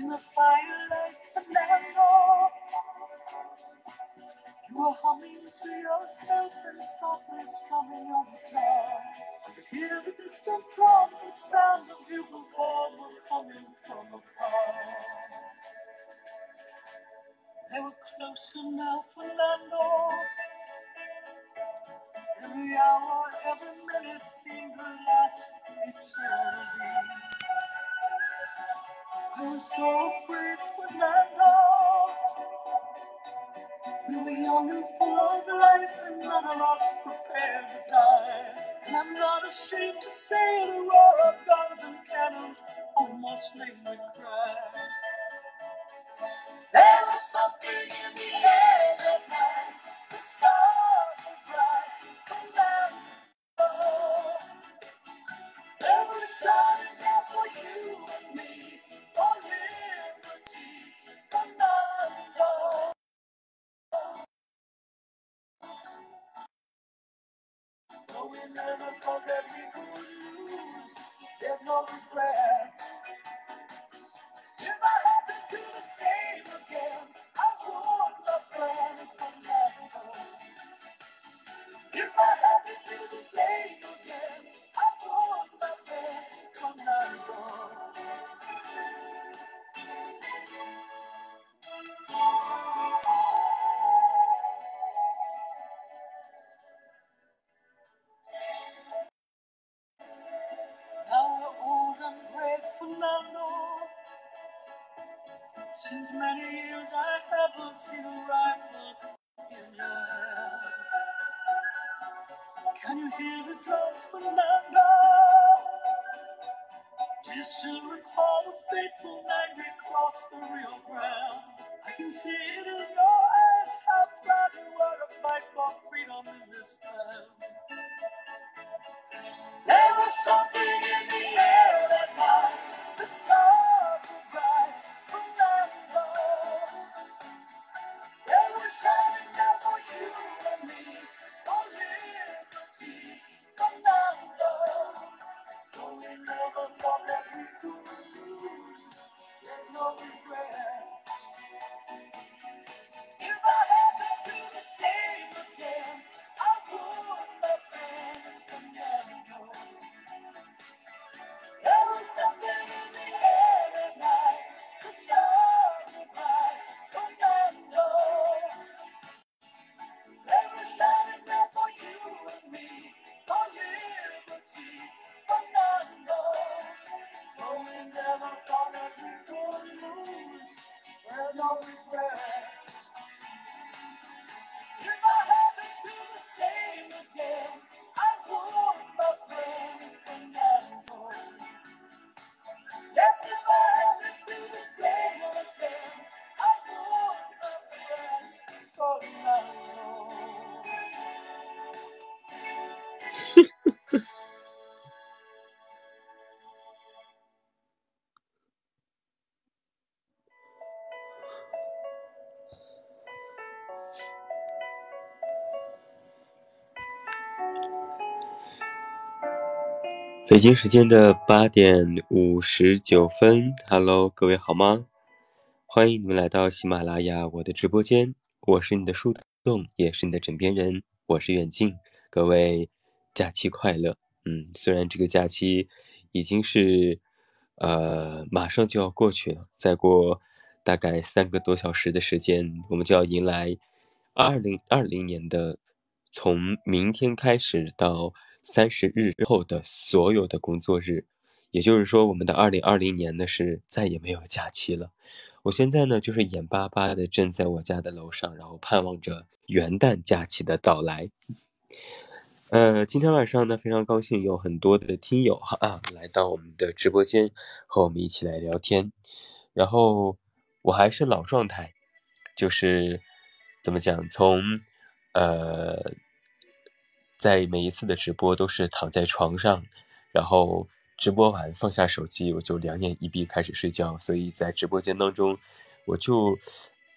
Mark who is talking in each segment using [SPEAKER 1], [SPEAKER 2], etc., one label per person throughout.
[SPEAKER 1] in the firelight, Fernando. You were humming to yourself and softly strumming your guitar. I could hear the distant drums and sounds of bugle calls were coming from afar. They were closer now, Fernando. Every hour, every minute seemed to last eternity. Was so afraid, Fernando. We were young and full of life, and none of us prepared to die. And I'm not ashamed to say the roar of guns and cannons almost made me cry. There was something in the air 北京时间的八点五十九分，Hello，各位好吗？欢迎你们来到喜马拉雅我的直播间，我是你的树洞，也是你的枕边人，我是远近。各位假期快乐！嗯，虽然这个假期已经是呃马上就要过去了，再过大概三个多小时的时间，我们就要迎来二零二零年的从明天开始到三十日之后的所有的工作日，也就是说，我们的二零二零年呢是再也没有假期了。我现在呢就是眼巴巴的站在我家的楼上，然后盼望着元旦假期的到来。呃，今天晚上呢，非常高兴有很多的听友哈啊来到我们的直播间和我们一起来聊天。然后我还是老状态，就是怎么讲，从呃在每一次的直播都是躺在床上，然后直播完放下手机，我就两眼一闭开始睡觉。所以在直播间当中，我就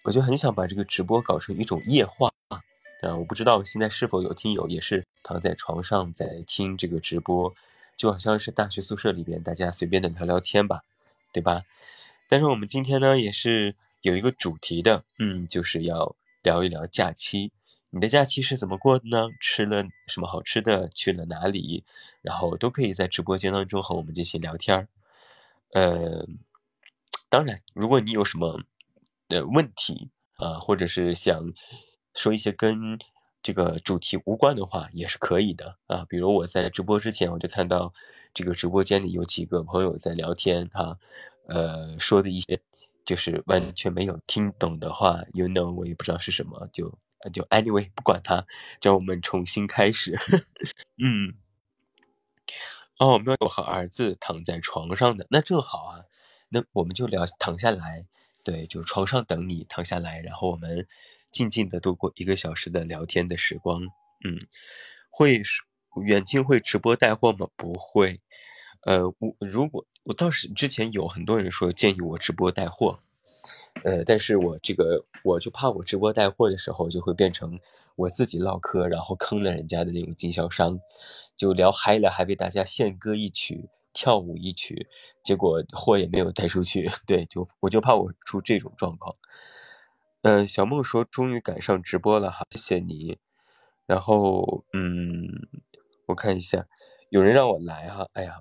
[SPEAKER 1] 我就很想把这个直播搞成一种夜话啊。我不知道现在是否有听友也是躺在床上在听这个直播，就好像是大学宿舍里边大家随便的聊聊天吧，对吧？
[SPEAKER 2] 但是我们今天呢，也是有一个主题的，嗯，就是要聊一聊假期。你的假期是怎么过的呢？吃了什么好吃的？去了哪里？然后都可以在直播间当中和我们进行聊天儿。呃，当然，如果你有什么的问题啊，或者是想说一些跟这个主题无关的话，也是可以的啊。比如我在直播之前，我就看到这个直播间里有几个朋友在聊天哈。呃，说的一些就是完全没有听懂的话，you know，我也不知道是什么，就就 anyway，不管它，让我们重新开始。嗯，哦，没有和儿子躺在床上的，那正好啊，那我们就聊躺下来，对，就床上等你躺下来，然后我们静静的度过一个小时的聊天的时光。嗯，会远近会直播带货吗？不会。呃，我如果我倒是之前有很多人说建议我直播带货，呃，但是我这个我就怕我直播带货的时候就会变成我自己唠嗑，然后坑了人家的那种经销商，就聊嗨了，还为大家献歌一曲，跳舞一曲，结果货也没有带出去，对，就我就怕我出这种状况。呃，小梦说终于赶上直播了哈，谢谢你。然后嗯，我看一下，有人让我来哈，哎呀。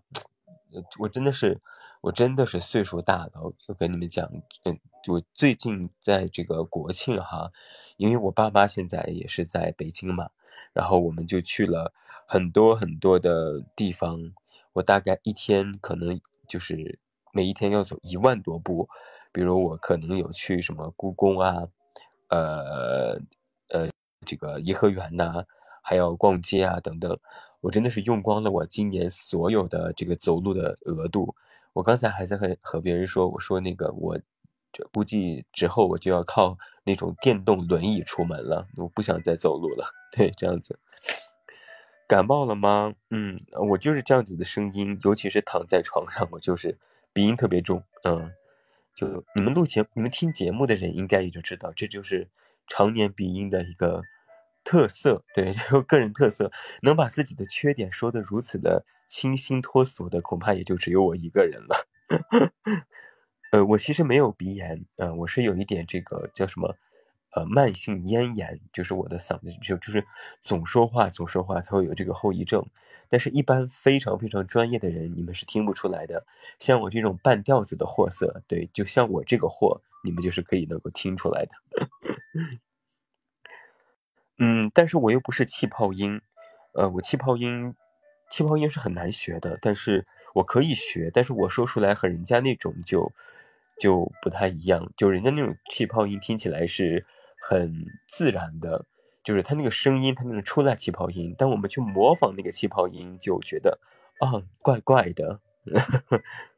[SPEAKER 2] 我真的是，我真的是岁数大了。我跟你们讲，嗯，我最近在这个国庆哈，因为我爸妈现在也是在北京嘛，然后我们就去了很多很多的地方。我大概一天可能就是每一天要走一万多步，比如我可能有去什么故宫啊，呃呃，这个颐和园呐，还要逛街啊等等。我真的是用光了我今年所有的这个走路的额度。我刚才还在和和别人说，我说那个我，这估计之后我就要靠那种电动轮椅出门了，我不想再走路了。对，这样子。感冒了吗？嗯，我就是这样子的声音，尤其是躺在床上，我就是鼻音特别重。嗯，就你们录节、你们听节目的人应该也就知道，这就是常年鼻音的一个。特色对，就个人特色，能把自己的缺点说得如此的清新脱俗的，恐怕也就只有我一个人了。呃，我其实没有鼻炎，呃，我是有一点这个叫什么，呃，慢性咽炎，就是我的嗓子就就是总说话总说话，它会有这个后遗症。但是，一般非常非常专业的人，你们是听不出来的。像我这种半吊子的货色，对，就像我这个货，你们就是可以能够听出来的。嗯，但是我又不是气泡音，呃，我气泡音，气泡音是很难学的，但是我可以学，但是我说出来和人家那种就就不太一样，就人家那种气泡音听起来是很自然的，就是他那个声音，他那个出来气泡音，但我们去模仿那个气泡音，就觉得啊，怪怪的。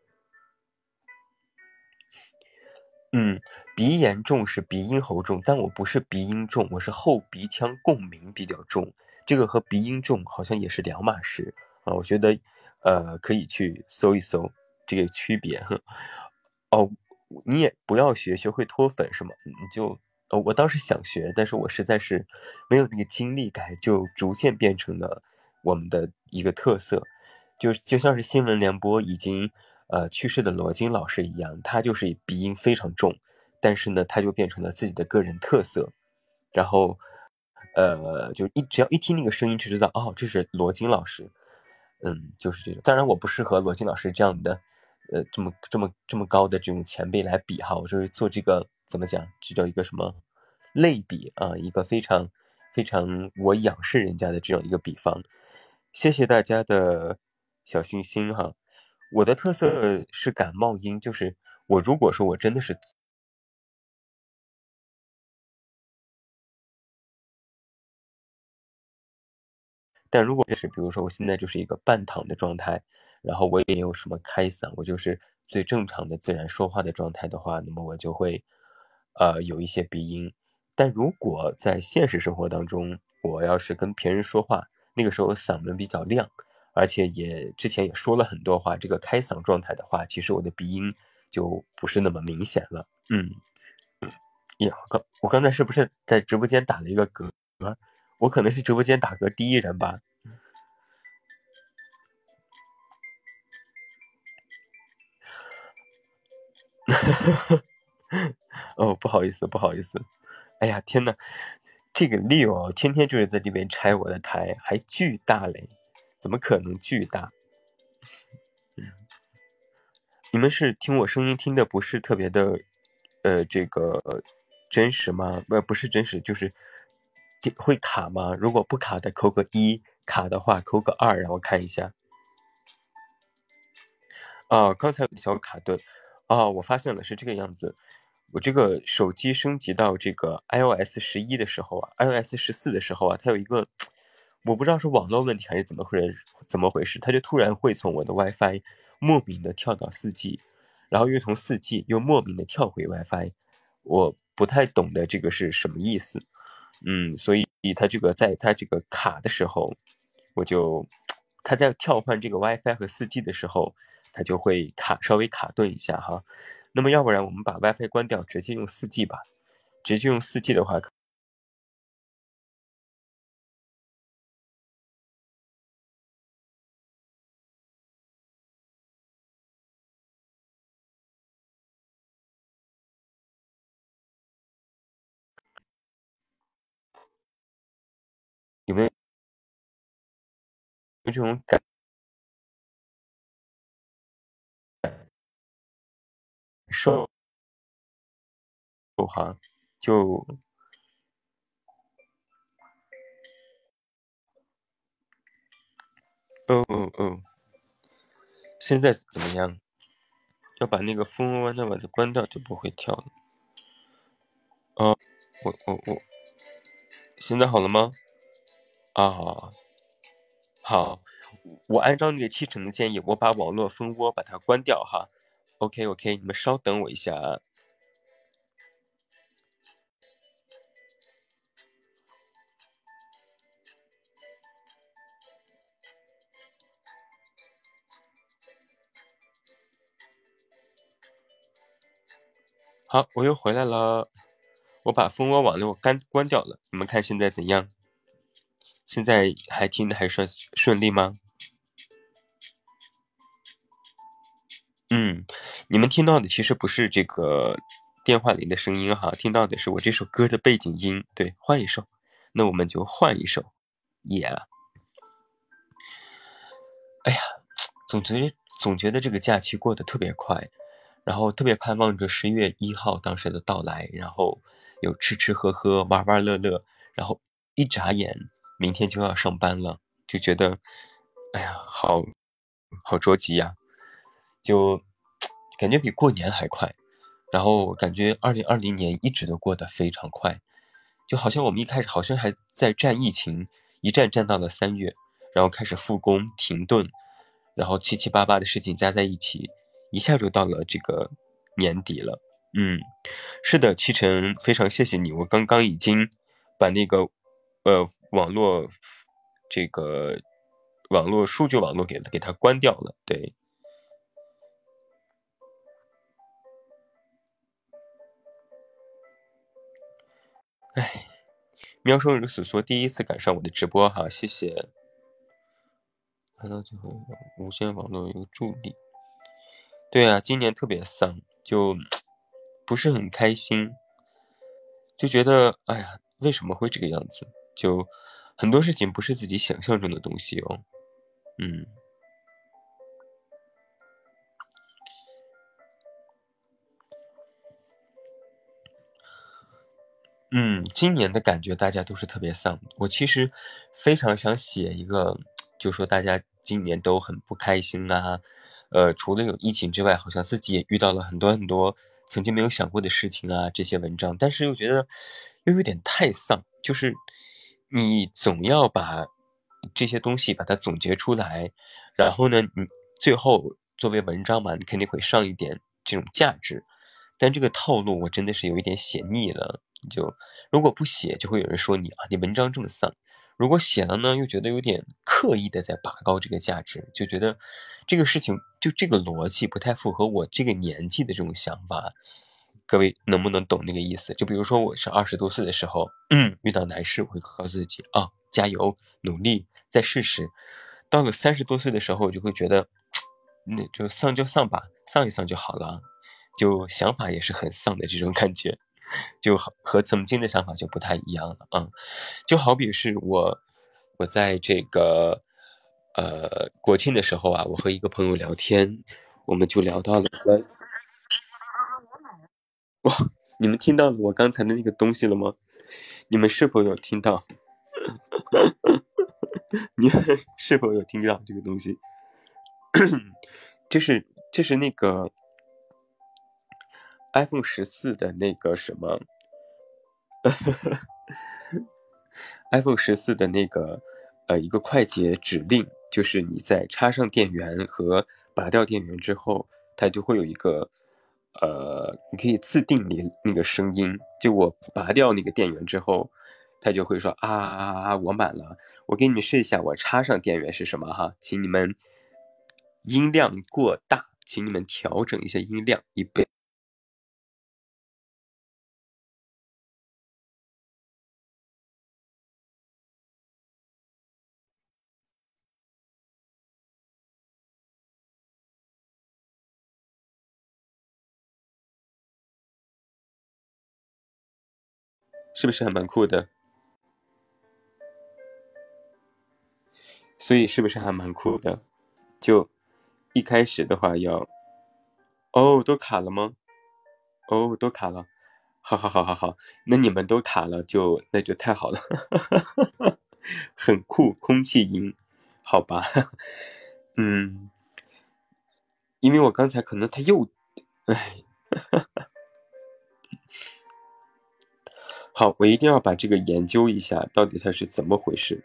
[SPEAKER 2] 嗯，鼻炎重是鼻音喉重，但我不是鼻音重，我是后鼻腔共鸣比较重，这个和鼻音重好像也是两码事啊。我觉得，呃，可以去搜一搜这个区别。哦，你也不要学，学会脱粉是吗？你就，呃，我当时想学，但是我实在是没有那个精力改，就逐渐变成了我们的一个特色，就就像是新闻联播已经。呃，去世的罗京老师一样，他就是鼻音非常重，但是呢，他就变成了自己的个人特色。然后，呃，就一只要一听那个声音就知道，哦，这是罗京老师。嗯，就是这种。当然，我不适合罗京老师这样的，呃，这么这么这么高的这种前辈来比哈。我就是做这个怎么讲，这叫一个什么类比啊？一个非常非常我仰视人家的这样一个比方。谢谢大家的小心心哈。我的特色是感冒音，就是我如果说我真的是，但如果就是比如说我现在就是一个半躺的状态，然后我也没有什么开嗓，我就是最正常的自然说话的状态的话，那么我就会呃有一些鼻音。但如果在现实生活当中，我要是跟别人说话，那个时候嗓门比较亮。而且也之前也说了很多话，这个开嗓状态的话，其实我的鼻音就不是那么明显了。嗯，呀，刚我刚才是不是在直播间打了一个嗝？我可能是直播间打嗝第一人吧。哦，不好意思，不好意思。哎呀，天呐，这个 Leo 天天就是在这边拆我的台，还巨大嘞，怎么可能巨大？你们是听我声音听的不是特别的，呃，这个真实吗？不，不是真实，就是会卡吗？如果不卡的扣个一，卡的话扣个二，让我看一下。啊，刚才有小卡顿，啊，我发现了是这个样子。我这个手机升级到这个 iOS 十一的时候啊，iOS 十四的时候啊，它有一个，我不知道是网络问题还是怎么回怎么回事，它就突然会从我的 WiFi。莫名的跳到四 G，然后又从四 G 又莫名的跳回 WiFi，我不太懂得这个是什么意思。嗯，所以它这个在它这个卡的时候，我就它在跳换这个 WiFi 和四 G 的时候，它就会卡稍微卡顿一下哈。那么要不然我们把 WiFi 关掉，直接用四 G 吧。直接用四 G 的话。有这种感受？哈，就哦哦哦，现在怎么样？要把那个蜂窝弯的把它关掉，就不会跳了。哦，我我我，现在好了吗？啊，好，我按照那个七成的建议，我把网络蜂窝把它关掉哈。OK OK，你们稍等我一下啊。好，我又回来了，我把蜂窝网络关关掉了，你们看现在怎样？现在还听的还算顺利吗？嗯，你们听到的其实不是这个电话里的声音哈，听到的是我这首歌的背景音。对，换一首，那我们就换一首。耶！哎呀，总觉得总觉得这个假期过得特别快，然后特别盼望着十一月一号当时的到来，然后有吃吃喝喝、玩玩乐乐，然后一眨眼。明天就要上班了，就觉得，哎呀，好好着急呀，就感觉比过年还快。然后感觉二零二零年一直都过得非常快，就好像我们一开始好像还在战疫情，一战战到了三月，然后开始复工停顿，然后七七八八的事情加在一起，一下就到了这个年底了。嗯，是的，七成非常谢谢你，我刚刚已经把那个。呃，网络这个网络数据网络给给它关掉了，对。哎，喵生如此说，第一次赶上我的直播哈，谢谢。看到最后，无线网络有助力。对啊，今年特别丧，就不是很开心，就觉得哎呀，为什么会这个样子？就很多事情不是自己想象中的东西哦，嗯，嗯，今年的感觉大家都是特别丧。我其实非常想写一个，就说大家今年都很不开心啊，呃，除了有疫情之外，好像自己也遇到了很多很多曾经没有想过的事情啊，这些文章，但是又觉得又有点太丧，就是。你总要把这些东西把它总结出来，然后呢，你最后作为文章嘛，你肯定会上一点这种价值。但这个套路我真的是有一点写腻了。就如果不写，就会有人说你啊，你文章这么丧；如果写了呢，又觉得有点刻意的在拔高这个价值，就觉得这个事情就这个逻辑不太符合我这个年纪的这种想法。各位能不能懂那个意思？就比如说，我是二十多岁的时候，嗯，遇到难事，我会告诉自己啊，加油，努力，再试试。到了三十多岁的时候，我就会觉得，那就丧就丧吧，丧一丧就好了。就想法也是很丧的这种感觉，就和曾经的想法就不太一样了啊。就好比是我，我在这个呃国庆的时候啊，我和一个朋友聊天，我们就聊到了。哇，你们听到了我刚才的那个东西了吗？你们是否有听到？你们是否有听到这个东西？这是这是那个 iPhone 十四的那个什么？iPhone 十四的那个呃一个快捷指令，就是你在插上电源和拔掉电源之后，它就会有一个。呃，你可以自定你那个声音，就我拔掉那个电源之后，它就会说啊啊啊，我满了。我给你们试一下，我插上电源是什么哈？请你们音量过大，请你们调整一下音量，一倍。是不是还蛮酷的？所以是不是还蛮酷的？就一开始的话要，哦，都卡了吗？哦，都卡了。好好好好好，那你们都卡了，就那就太好了，很酷，空气音，好吧？嗯，因为我刚才可能他又，哎。好，我一定要把这个研究一下，到底它是怎么回事。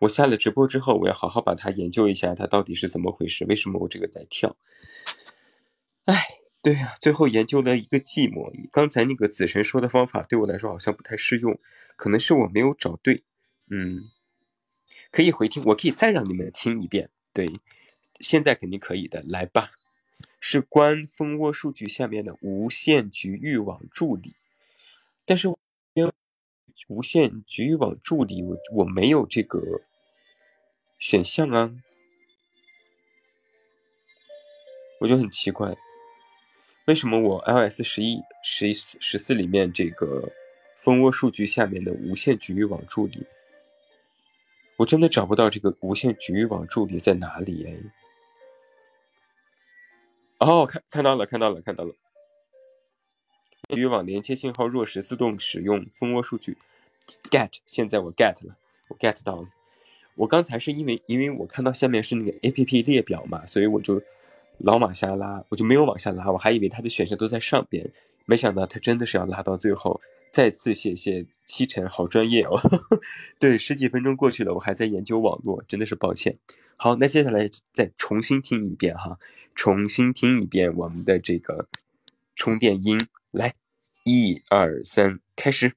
[SPEAKER 2] 我下了直播之后，我要好好把它研究一下，它到底是怎么回事？为什么我这个在跳？哎，对呀，最后研究了一个寂寞。刚才那个子神说的方法对我来说好像不太适用，可能是我没有找对。嗯。可以回听，我可以再让你们听一遍。对，现在肯定可以的，来吧。是关蜂窝数据下面的无线局域网助理，但是无线局域网助理我我没有这个选项啊，我就很奇怪，为什么我 iOS 十一、十一、十四里面这个蜂窝数据下面的无线局域网助理？我真的找不到这个无线局域网助理在哪里哎！哦，看看到了，看到了，看到了。局域网连接信号弱时，自动使用蜂窝数据。get，现在我 get 了，我 get 到了。我刚才是因为因为我看到下面是那个 A P P 列表嘛，所以我就老往下拉，我就没有往下拉，我还以为它的选项都在上边，没想到它真的是要拉到最后。再次谢谢七晨，好专业哦。对，十几分钟过去了，我还在研究网络，真的是抱歉。好，那接下来再重新听一遍哈，重新听一遍我们的这个充电音，来，一二三，开始。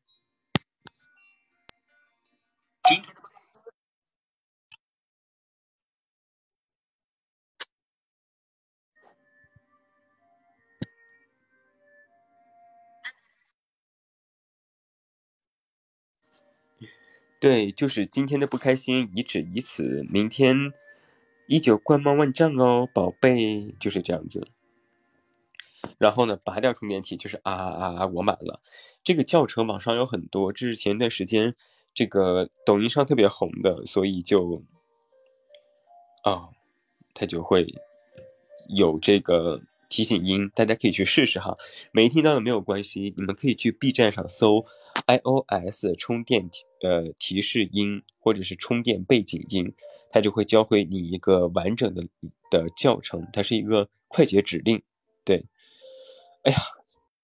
[SPEAKER 2] 对，就是今天的不开心，以止以此，明天依旧光芒万丈哦，宝贝，就是这样子。然后呢，拔掉充电器，就是啊啊啊，我满了。这个教程网上有很多，这是前段时间这个抖音上特别红的，所以就啊，它就会有这个。提醒音，大家可以去试试哈。没听到的没有关系，你们可以去 B 站上搜 iOS 充电呃提示音，或者是充电背景音，它就会教会你一个完整的的教程。它是一个快捷指令。对，哎呀，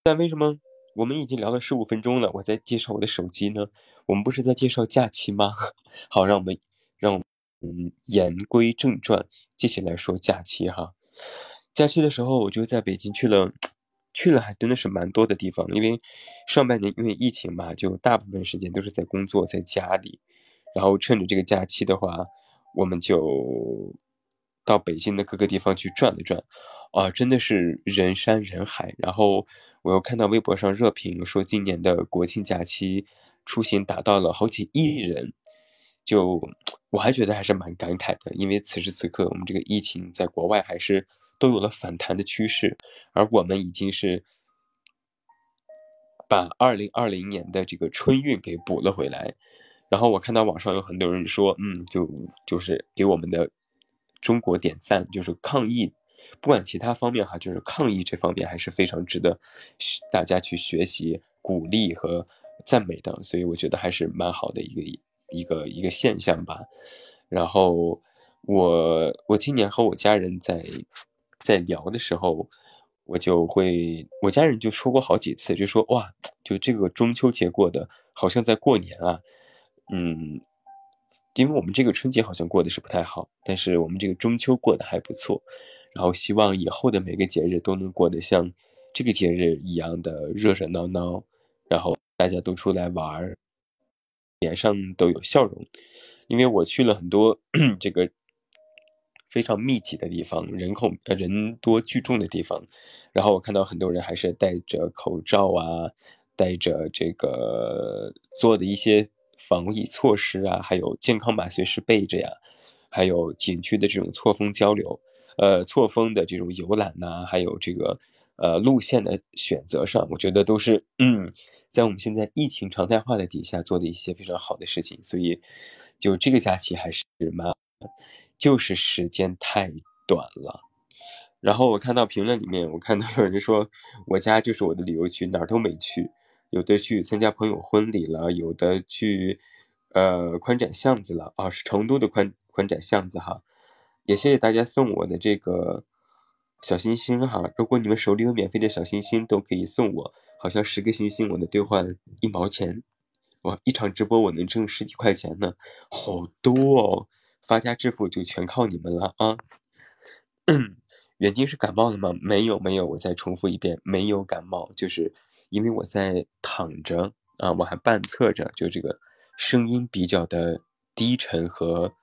[SPEAKER 2] 但为什么我们已经聊了十五分钟了，我在介绍我的手机呢？我们不是在介绍假期吗？好，让我们让我们言归正传，继续来说假期哈。假期的时候，我就在北京去了，去了还真的是蛮多的地方。因为上半年因为疫情嘛，就大部分时间都是在工作，在家里。然后趁着这个假期的话，我们就到北京的各个地方去转了转。啊，真的是人山人海。然后我又看到微博上热评说，今年的国庆假期出行达到了好几亿人，就 我还觉得还是蛮感慨的，因为此时此刻我们这个疫情在国外还是都有了反弹的趋势，而我们已经是把二零二零年的这个春运给补了回来。然后我看到网上有很多人说，嗯，就就是给我们的中国点赞，就是抗疫。不管其他方面哈，就是抗疫这方面还是非常值得大家去学习、鼓励和赞美的，所以我觉得还是蛮好的一个一个一个现象吧。然后我我今年和我家人在在聊的时候，我就会我家人就说过好几次，就说哇，就这个中秋节过的好像在过年啊，嗯。因为我们这个春节好像过得是不太好，但是我们这个中秋过得还不错。然后希望以后的每个节日都能过得像这个节日一样的热热闹闹，然后大家都出来玩儿，脸上都有笑容。因为我去了很多 这个非常密集的地方，人口呃人多聚众的地方，然后我看到很多人还是戴着口罩啊，戴着这个做的一些防疫措施啊，还有健康码随时备着呀，还有景区的这种错峰交流。呃，错峰的这种游览呐，还有这个呃路线的选择上，我觉得都是嗯，在我们现在疫情常态化的底下做的一些非常好的事情。所以，就这个假期还是蛮，就是时间太短了。然后我看到评论里面，我看到有人说我家就是我的旅游区，哪儿都没去，有的去参加朋友婚礼了，有的去呃宽窄巷子了啊，是成都的宽宽窄巷子哈。也谢谢大家送我的这个小心心哈，如果你们手里有免费的小心心，都可以送我，好像十个星星我能兑换一毛钱，哇，一场直播我能挣十几块钱呢，好多哦，发家致富就全靠你们了啊！远近是感冒了吗？没有没有，我再重复一遍，没有感冒，就是因为我在躺着啊，我还半侧着，就这个声音比较的低沉和。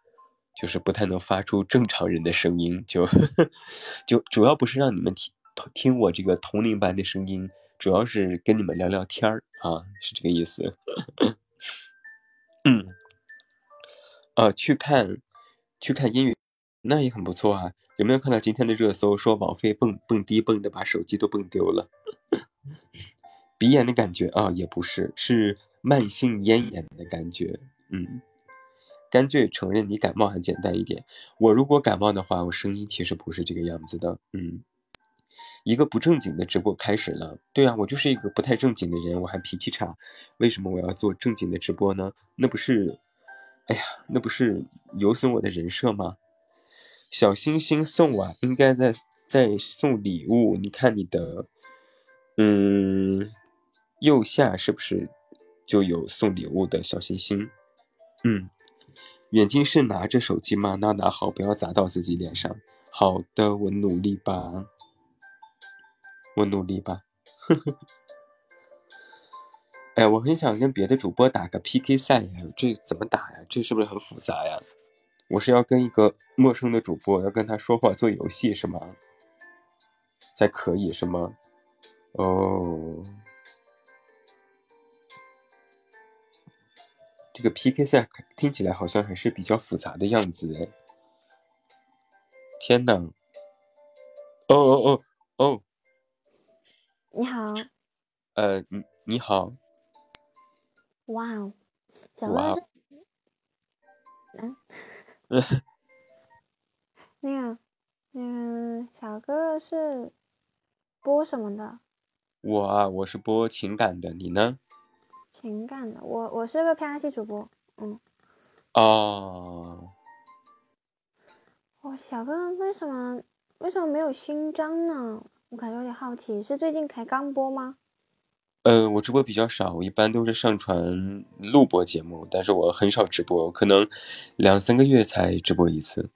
[SPEAKER 2] 就是不太能发出正常人的声音，就就主要不是让你们听听我这个同龄般的声音，主要是跟你们聊聊天儿啊，是这个意思。嗯，啊，去看去看音乐，那也很不错啊。有没有看到今天的热搜，说王菲蹦蹦迪蹦的把手机都蹦丢了？鼻炎的感觉啊，也不是，是慢性咽炎的感觉。嗯。干脆承认你感冒还简单一点。我如果感冒的话，我声音其实不是这个样子的。嗯，一个不正经的直播开始了。对啊，我就是一个不太正经的人，我还脾气差。为什么我要做正经的直播呢？那不是，哎呀，那不是有损我的人设吗？小星星送我，应该在在送礼物。你看你的，嗯，右下是不是就有送礼物的小星星？嗯。远近是拿着手机吗？那拿好，不要砸到自己脸上。好的，我努力吧，我努力吧。呵呵。哎，我很想跟别的主播打个 PK 赛呀，这怎么打呀？这是不是很复杂呀？我是要跟一个陌生的主播，要跟他说话做游戏是吗？才可以是吗？哦。这个 PK 赛听起来好像还是比较复杂的样子哎！天呐！哦哦哦哦！
[SPEAKER 3] 你好。
[SPEAKER 2] 呃，你你好。
[SPEAKER 3] 哇哦！小哥是？嗯。那个，嗯，小哥哥是播什么的？
[SPEAKER 2] 我啊，我是播情感的，你呢？
[SPEAKER 3] 情感的，我我是个拍戏主播，嗯。
[SPEAKER 2] 哦。
[SPEAKER 3] 哦，小哥为什么为什么没有勋章呢？我感觉有点好奇，是最近才刚播吗？
[SPEAKER 2] 呃，我直播比较少，我一般都是上传录播节目，但是我很少直播，可能两三个月才直播一次。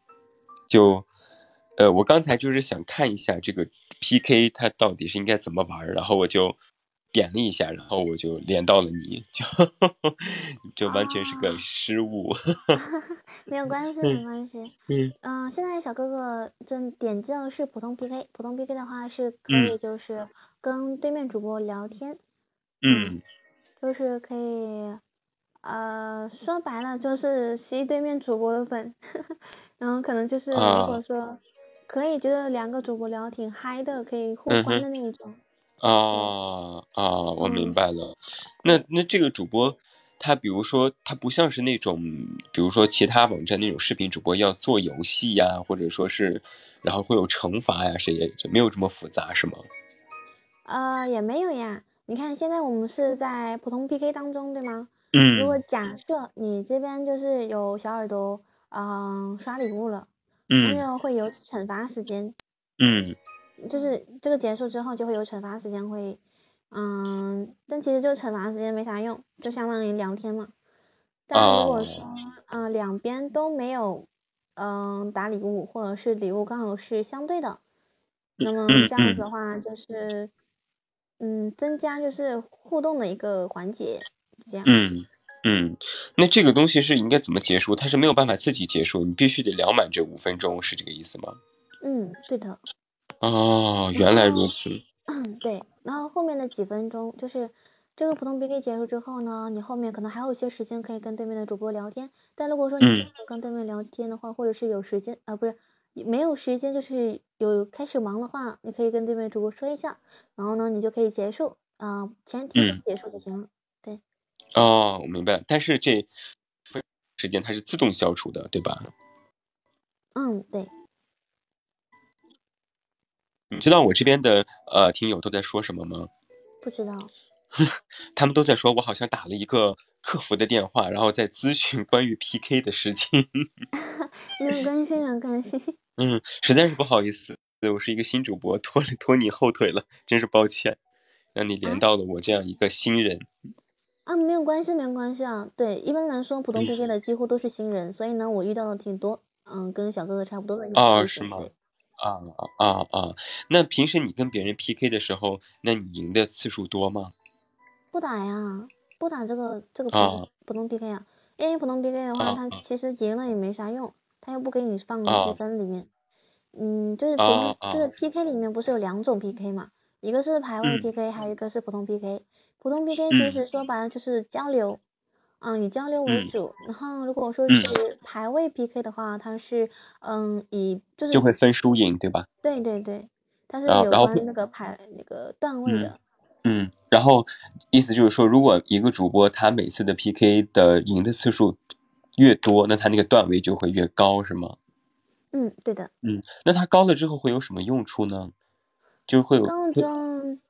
[SPEAKER 2] 就，呃，我刚才就是想看一下这个 PK 它到底是应该怎么玩，然后我就。点了一下，然后我就连到了你，就 这完全是个失误。
[SPEAKER 3] 没有关系，没关系。嗯嗯，现在小哥哥正点击的是普通 PK，普通 PK 的话是可以就是跟对面主播聊天。
[SPEAKER 2] 嗯。
[SPEAKER 3] 就是可以，呃，说白了就是吸对面主播的粉，然后可能就是如果说可以，就是两个主播聊挺嗨的，可以互关的那一种。
[SPEAKER 2] 啊啊，我明白了。那那这个主播，他比如说他不像是那种，比如说其他网站那种视频主播要做游戏呀，或者说是，然后会有惩罚呀，谁也就没有这么复杂，是吗？
[SPEAKER 3] 呃，也没有呀。你看，现在我们是在普通 PK 当中，对吗？
[SPEAKER 2] 嗯。
[SPEAKER 3] 如果假设你这边就是有小耳朵，嗯，刷礼物了，嗯，那就会有惩罚时间。
[SPEAKER 2] 嗯。
[SPEAKER 3] 就是这个结束之后就会有惩罚时间会，嗯，但其实就惩罚时间没啥用，就相当于聊天嘛。但如果说，嗯，两边都没有，嗯，打礼物或者是礼物刚好是相对的，那么这样子的话就是。嗯，增加就是互动的一个环节，这样。
[SPEAKER 2] 嗯嗯，那这个东西是应该怎么结束？它是没有办法自己结束，你必须得聊满这五分钟，是这个意思吗？
[SPEAKER 3] 嗯，对的。
[SPEAKER 2] 哦，原来如此。
[SPEAKER 3] 嗯，对。然后后面的几分钟，就是这个普通 PK 结束之后呢，你后面可能还有一些时间可以跟对面的主播聊天。但如果说你跟对面聊天的话，或者是有时间啊，不是。没有时间，就是有开始忙的话，你可以跟对面主播说一下，然后呢，你就可以结束啊，前提结束就行了。对。
[SPEAKER 2] 哦，我明白。但是这时间它是自动消除的，对吧？
[SPEAKER 3] 嗯，对。
[SPEAKER 2] 你知道我这边的呃听友都在说什么吗？
[SPEAKER 3] 不知道。
[SPEAKER 2] 他们都在说我好像打了一个客服的电话，然后在咨询关于 PK 的事情。
[SPEAKER 3] 没有关系，没有关系。
[SPEAKER 2] 嗯，实在是不好意思，我是一个新主播，拖了拖你后腿了，真是抱歉，让你连到了我这样一个新人。
[SPEAKER 3] 啊，没有关系，没有关系啊。对，一般来说，普通 PK 的几乎都是新人，所以呢，我遇到的挺多，嗯，跟小哥哥差不多的。
[SPEAKER 2] 啊，是吗？啊啊啊！那平时你跟别人 PK 的时候，那你赢的次数多吗？
[SPEAKER 3] 不打呀，不打这个这个普普通 PK 啊，因为普通 PK 的话，它其实赢了也没啥用。他又不给你放积分里面，嗯，就是普通就是 PK 里面不是有两种 PK 嘛，一个是排位 PK，还有一个是普通 PK。普通 PK 其实说白了就是交流，嗯，以交流为主。然后如果说是排位 PK 的话，它是嗯以就是
[SPEAKER 2] 就会分输赢，对吧？
[SPEAKER 3] 对对对，它是有关那个排那个段位的。
[SPEAKER 2] 嗯，然后意思就是说，如果一个主播他每次的 PK 的赢的次数。越多，那它那个段位就会越高，是吗？
[SPEAKER 3] 嗯，对的。
[SPEAKER 2] 嗯，那它高了之后会有什么用处呢？就会有
[SPEAKER 3] 高中，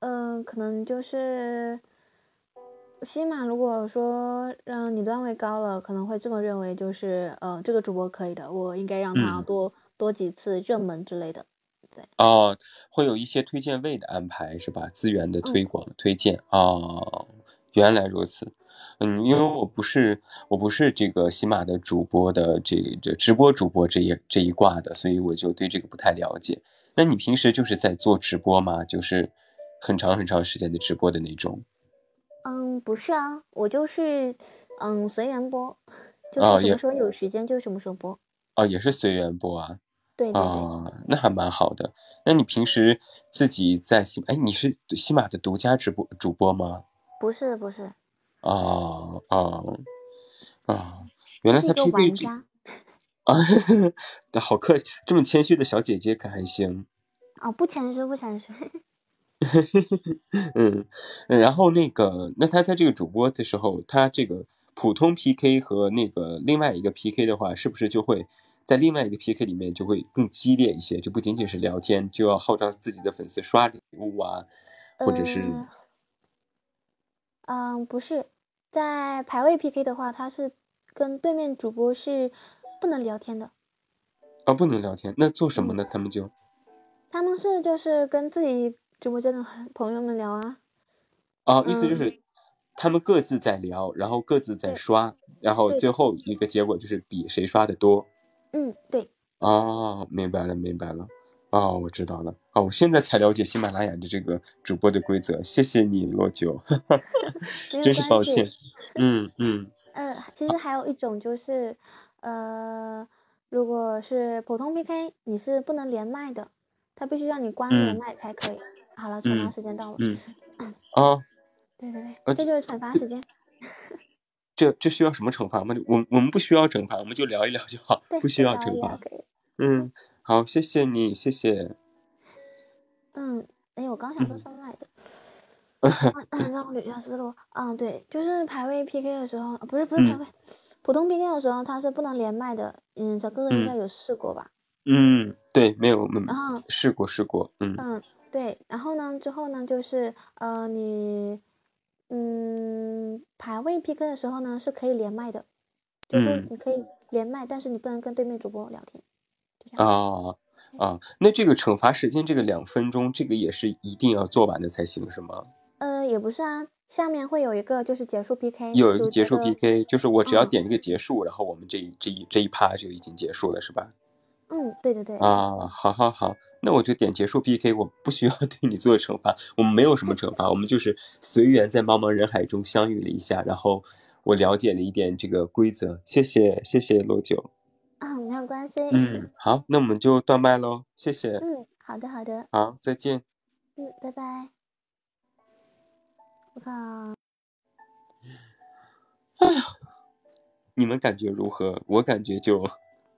[SPEAKER 3] 嗯，可能就是起码如果说让你段位高了，可能会这么认为，就是呃，这个主播可以的，我应该让他多多几次热门之类的。对。
[SPEAKER 2] 哦，会有一些推荐位的安排是吧？资源的推广推荐啊，原来如此。嗯，因为我不是我不是这个喜马的主播的这这直播主播这一这一挂的，所以我就对这个不太了解。那你平时就是在做直播吗？就是很长很长时间的直播的那种？
[SPEAKER 3] 嗯，不是啊，我就是嗯随缘播，就是什么时候有时间就什么时候播。
[SPEAKER 2] 哦，也是随缘播啊。
[SPEAKER 3] 对对
[SPEAKER 2] 对。那还蛮好的。那你平时自己在喜哎，你是喜马的独家直播主播吗？
[SPEAKER 3] 不是不是。
[SPEAKER 2] 啊啊啊！原来他
[SPEAKER 3] PK 这
[SPEAKER 2] 啊，好客气，这么谦虚的小姐姐可还行？
[SPEAKER 3] 哦，不谦虚，不谦虚。
[SPEAKER 2] 嗯，然后那个，那他在这个主播的时候，他这个普通 PK 和那个另外一个 PK 的话，是不是就会在另外一个 PK 里面就会更激烈一些？就不仅仅是聊天，就要号召自己的粉丝刷礼物啊，或者是。
[SPEAKER 3] 嗯，不是，在排位 PK 的话，他是跟对面主播是不能聊天的。
[SPEAKER 2] 啊，不能聊天，那做什么呢？他们就，
[SPEAKER 3] 他们是就是跟自己直播间的朋友们聊啊。
[SPEAKER 2] 啊，意思就是他们各自在聊，然后各自在刷，然后最后一个结果就是比谁刷的多。
[SPEAKER 3] 嗯，对。
[SPEAKER 2] 哦，明白了，明白了。哦，我知道了。哦，我现在才了解喜马拉雅的这个主播的规则。谢谢你，罗九，真是抱歉。嗯嗯。
[SPEAKER 3] 嗯，其实还有一种就是，呃，如果是普通 PK，你是不能连麦的，他必须让你关连麦才可以。好了，惩罚时间到了。
[SPEAKER 2] 嗯。啊。
[SPEAKER 3] 对对对，这就是惩罚时间。
[SPEAKER 2] 这这需要什么惩罚吗？我我们不需要惩罚，我们就聊一聊就好，不需要惩罚。嗯，好，谢谢你，谢谢。
[SPEAKER 3] 嗯，哎，我刚想说什么来着？让我捋一下思路。嗯，对，就是排位 PK 的时候，不是不是排位，普通 PK 的时候，它是不能连麦的。嗯，小哥哥应该有试过吧？
[SPEAKER 2] 嗯，对，没有，嗯，试过试过，嗯。
[SPEAKER 3] 嗯，对，然后呢，之后呢，就是呃，你。嗯，排位 PK 的时候呢，是可以连麦的，就是你可以连麦，但是你不能跟对面主播聊天。
[SPEAKER 2] 啊啊，那这个惩罚时间这个两分钟，这个也是一定要做完的才行，是吗？
[SPEAKER 3] 呃，也不是啊，下面会有一个就是结束 PK，
[SPEAKER 2] 有一个结束 PK，就是我只要点这个结束，然后我们这一这一这一趴就已经结束了，是吧？
[SPEAKER 3] 嗯，对对对。
[SPEAKER 2] 啊，好好好，那我就点结束 PK，我不需要对你做惩罚，我们没有什么惩罚，我们就是随缘在茫茫人海中相遇了一下，然后我了解了一点这个规则，谢谢谢谢罗九。
[SPEAKER 3] 啊，没有关系。
[SPEAKER 2] 嗯，好，那我们就断麦喽，谢谢。
[SPEAKER 3] 嗯，好的好的。
[SPEAKER 2] 好，再见。
[SPEAKER 3] 嗯，拜拜。我靠。
[SPEAKER 2] 哎呀，你们感觉如何？我感觉就，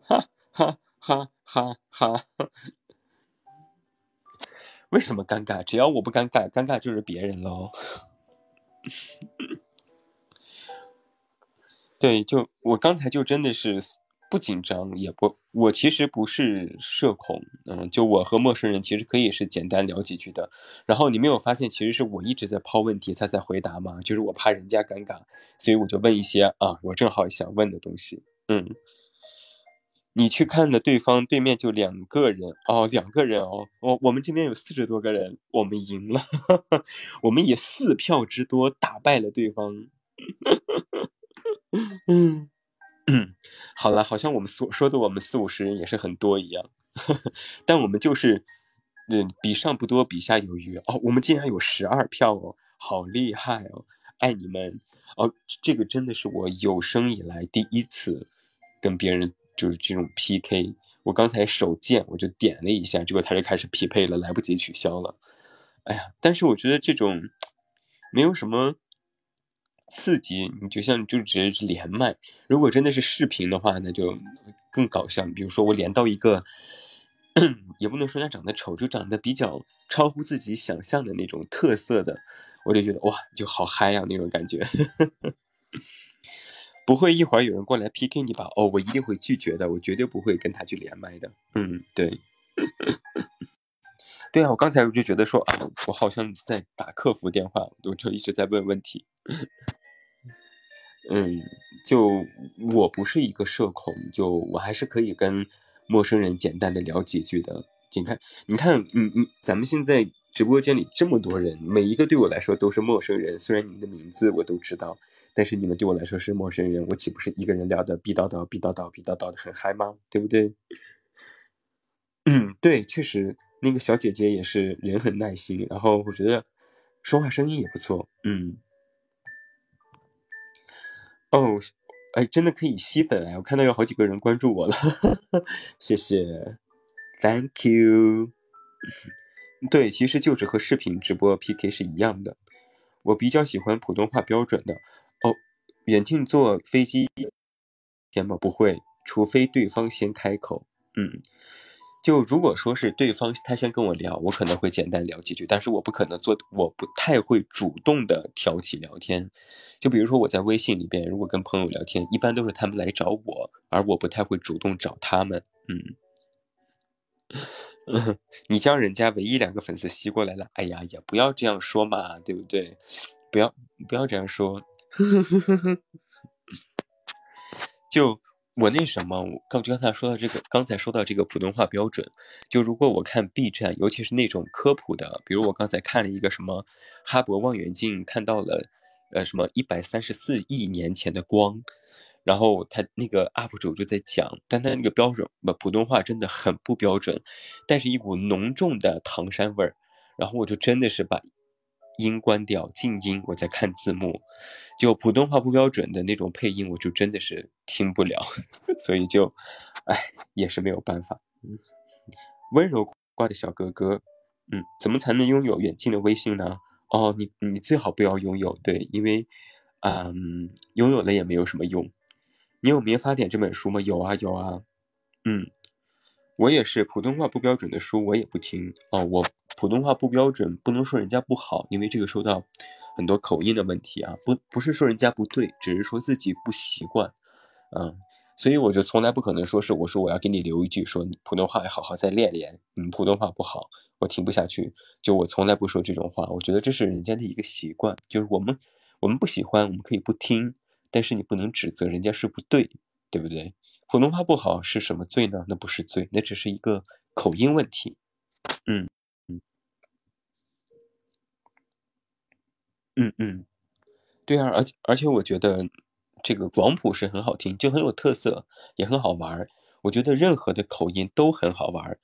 [SPEAKER 2] 哈哈。哈哈哈！为什么尴尬？只要我不尴尬，尴尬就是别人喽。对，就我刚才就真的是不紧张，也不，我其实不是社恐，嗯，就我和陌生人其实可以是简单聊几句的。然后你没有发现，其实是我一直在抛问题，他在回答吗？就是我怕人家尴尬，所以我就问一些啊，我正好想问的东西，嗯。你去看了对方对面就两个人哦，两个人哦，我我们这边有四十多个人，我们赢了，我们以四票之多打败了对方。嗯，嗯 好了，好像我们所说的我们四五十人也是很多一样，但我们就是，嗯，比上不多，比下有余哦。我们竟然有十二票哦，好厉害哦，爱你们哦。这个真的是我有生以来第一次跟别人。就是这种 PK，我刚才手贱，我就点了一下，结果他就开始匹配了，来不及取消了。哎呀，但是我觉得这种没有什么刺激，你就像就只是连麦。如果真的是视频的话，那就更搞笑。比如说我连到一个，也不能说他长得丑，就长得比较超乎自己想象的那种特色的，我就觉得哇，就好嗨呀那种感觉。不会一会儿有人过来 PK 你吧？哦，我一定会拒绝的，我绝对不会跟他去连麦的。嗯，对，对啊，我刚才我就觉得说啊，我好像在打客服电话，我就一直在问问题。嗯，就我不是一个社恐，就我还是可以跟陌生人简单的聊几句的。你看，你看，你你，咱们现在直播间里这么多人，每一个对我来说都是陌生人，虽然你们的名字我都知道。但是你们对我来说是陌生人，我岂不是一个人聊的逼叨叨、逼叨叨、逼叨叨的很嗨吗？对不对？嗯，对，确实，那个小姐姐也是人很耐心，然后我觉得说话声音也不错。嗯，哦，哎，真的可以吸粉哎！我看到有好几个人关注我了，谢谢，Thank you。对，其实就是和视频直播 PK 是一样的，我比较喜欢普通话标准的。哦远近坐飞机，天吗？不会，除非对方先开口。嗯，就如果说是对方他先跟我聊，我可能会简单聊几句，但是我不可能做，我不太会主动的挑起聊天。就比如说我在微信里边，如果跟朋友聊天，一般都是他们来找我，而我不太会主动找他们。嗯，你将人家唯一两个粉丝吸过来了，哎呀，也不要这样说嘛，对不对？不要不要这样说。呵呵呵呵，就我那什么，我刚刚才说到这个，刚才说到这个普通话标准，就如果我看 B 站，尤其是那种科普的，比如我刚才看了一个什么哈勃望远镜看到了，呃什么一百三十四亿年前的光，然后他那个 UP 主就在讲，但他那个标准不普通话真的很不标准，但是一股浓重的唐山味儿。然后我就真的是把音关掉，静音，我在看字幕，就普通话不标准的那种配音，我就真的是听不了，所以就，哎，也是没有办法。温柔挂的小哥哥，嗯，怎么才能拥有远近的微信呢？哦，你你最好不要拥有，对，因为，嗯，拥有了也没有什么用。你有《民法典》这本书吗？有啊，有啊。嗯，我也是普通话不标准的书，我也不听。哦，我普通话不标准，不能说人家不好，因为这个受到很多口音的问题啊，不不是说人家不对，只是说自己不习惯。嗯，所以我就从来不可能说是我说我要给你留一句，说普通话要好好再练练，你普通话不好。我听不下去，就我从来不说这种话。我觉得这是人家的一个习惯，就是我们我们不喜欢，我们可以不听，但是你不能指责人家是不对，对不对？普通话不好是什么罪呢？那不是罪，那只是一个口音问题。嗯嗯嗯，对啊，而且而且我觉得这个广普是很好听，就很有特色，也很好玩儿。我觉得任何的口音都很好玩儿。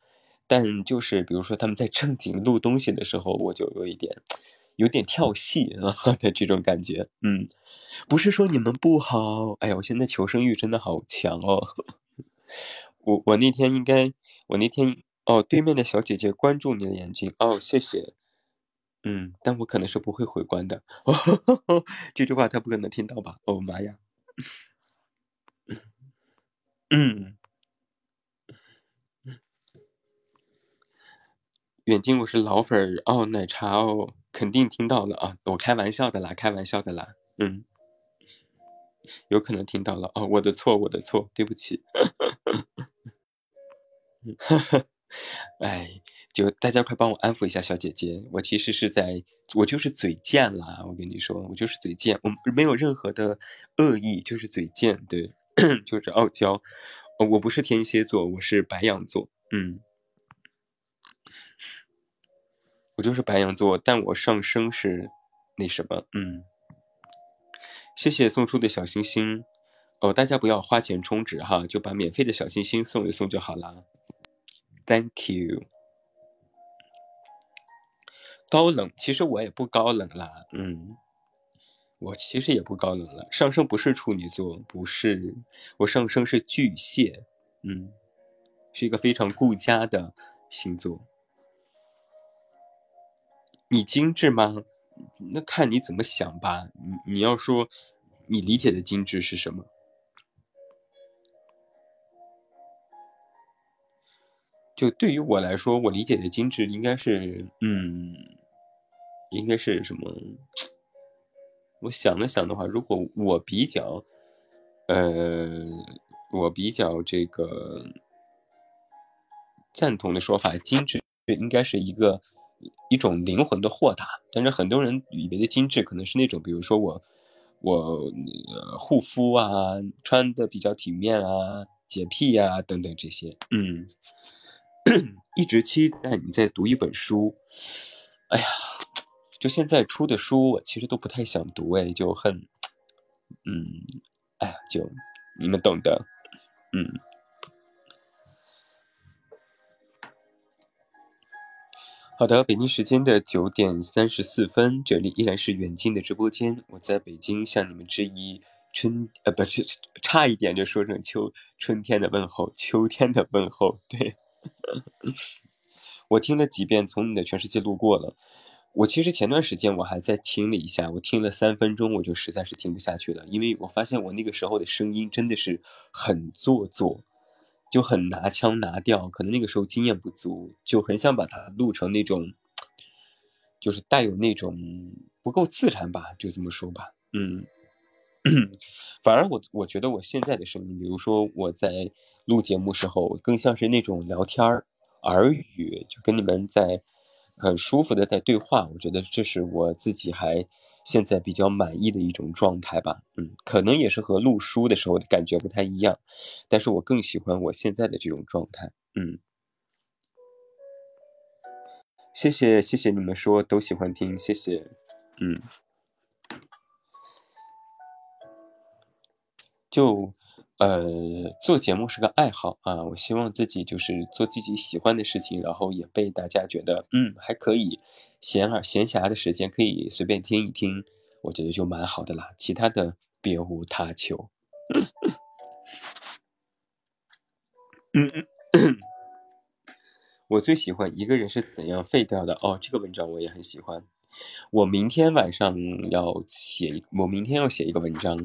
[SPEAKER 2] 但就是，比如说他们在正经录东西的时候，我就有一点，有点跳戏啊 的这种感觉。嗯，不是说你们不好，哎呀，我现在求生欲真的好强哦。我我那天应该，我那天哦，对面的小姐姐关注你的眼睛哦，谢谢。嗯，但我可能是不会回关的。这句话他不可能听到吧？哦妈呀！嗯。远近我是老粉儿哦，奶茶哦，肯定听到了啊，我开玩笑的啦，开玩笑的啦，嗯，有可能听到了哦，我的错，我的错，对不起，哎，就大家快帮我安抚一下小姐姐，我其实是在，我就是嘴贱啦，我跟你说，我就是嘴贱，我没有任何的恶意，就是嘴贱，对，就是傲娇，我不是天蝎座，我是白羊座，嗯。我就是白羊座，但我上升是那什么，嗯，谢谢送出的小星星哦，大家不要花钱充值哈，就把免费的小星星送一送就好啦。Thank you。高冷，其实我也不高冷啦，嗯，我其实也不高冷了。上升不是处女座，不是，我上升是巨蟹，嗯，是一个非常顾家的星座。你精致吗？那看你怎么想吧。你你要说，你理解的精致是什么？就对于我来说，我理解的精致应该是，嗯，应该是什么？我想了想的话，如果我比较，呃，我比较这个赞同的说法，精致应该是一个。一种灵魂的豁达，但是很多人以为的精致，可能是那种，比如说我，我护肤啊，穿的比较体面啊，洁癖啊等等这些。嗯，一直期待你再读一本书。哎呀，就现在出的书，我其实都不太想读，哎，就很，嗯，哎呀，就你们懂的，嗯。好的，北京时间的九点三十四分，这里依然是远近的直播间。我在北京向你们致以春，呃，不是，差一点就说成秋春天的问候，秋天的问候。对，我听了几遍《从你的全世界路过》了。我其实前段时间我还在听了一下，我听了三分钟，我就实在是听不下去了，因为我发现我那个时候的声音真的是很做作。就很拿腔拿调，可能那个时候经验不足，就很想把它录成那种，就是带有那种不够自然吧，就这么说吧。嗯，反而我我觉得我现在的声音，比如说我在录节目时候，更像是那种聊天儿耳语，就跟你们在很舒服的在对话。我觉得这是我自己还。现在比较满意的一种状态吧，嗯，可能也是和录书的时候的感觉不太一样，但是我更喜欢我现在的这种状态，嗯，谢谢谢谢你们说都喜欢听，谢谢，嗯，就呃做节目是个爱好啊，我希望自己就是做自己喜欢的事情，然后也被大家觉得嗯还可以，闲而闲暇的时间可以随便听一听，我觉得就蛮好的啦，其他的别无他求。嗯嗯，我最喜欢一个人是怎样废掉的哦，这个文章我也很喜欢。我明天晚上要写，我明天要写一个文章，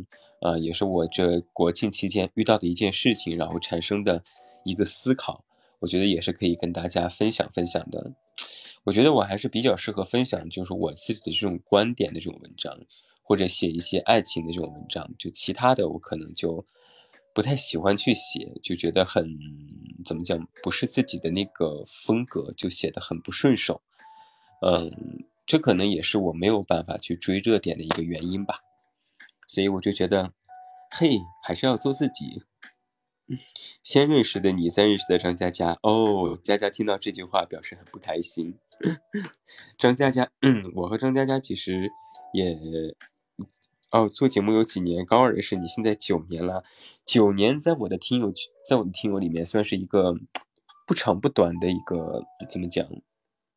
[SPEAKER 2] 啊，也是我这国庆期间遇到的一件事情，然后产生的一个思考，我觉得也是可以跟大家分享分享的。我觉得我还是比较适合分享，就是我自己的这种观点的这种文章，或者写一些爱情的这种文章，就其他的我可能就。不太喜欢去写，就觉得很怎么讲，不是自己的那个风格，就写的很不顺手。嗯，这可能也是我没有办法去追热点的一个原因吧。所以我就觉得，嘿，还是要做自己。先认识的你，再认识的张佳佳。哦，佳佳听到这句话表示很不开心。张佳佳，我和张佳佳其实也。哦，做节目有几年？高二认识你，现在九年了。九年在我的听友，在我的听友里面算是一个不长不短的一个怎么讲？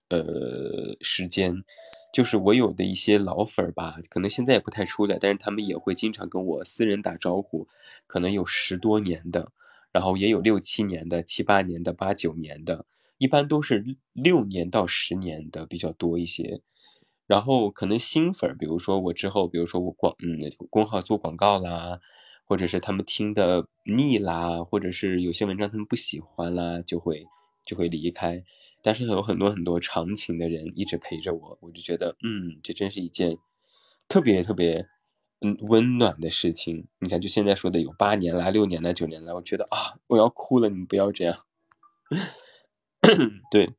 [SPEAKER 2] 呃，时间，就是我有的一些老粉儿吧，可能现在也不太出来，但是他们也会经常跟我私人打招呼，可能有十多年的，然后也有六七年的、七八年的、八九年的，一般都是六年到十年的比较多一些。然后可能新粉儿，比如说我之后，比如说我广嗯公号做广告啦，或者是他们听的腻啦，或者是有些文章他们不喜欢啦，就会就会离开。但是有很多很多长情的人一直陪着我，我就觉得嗯，这真是一件特别特别嗯温暖的事情。你看，就现在说的有八年啦、六年啦、九年啦，我觉得啊，我要哭了，你们不要这样。对。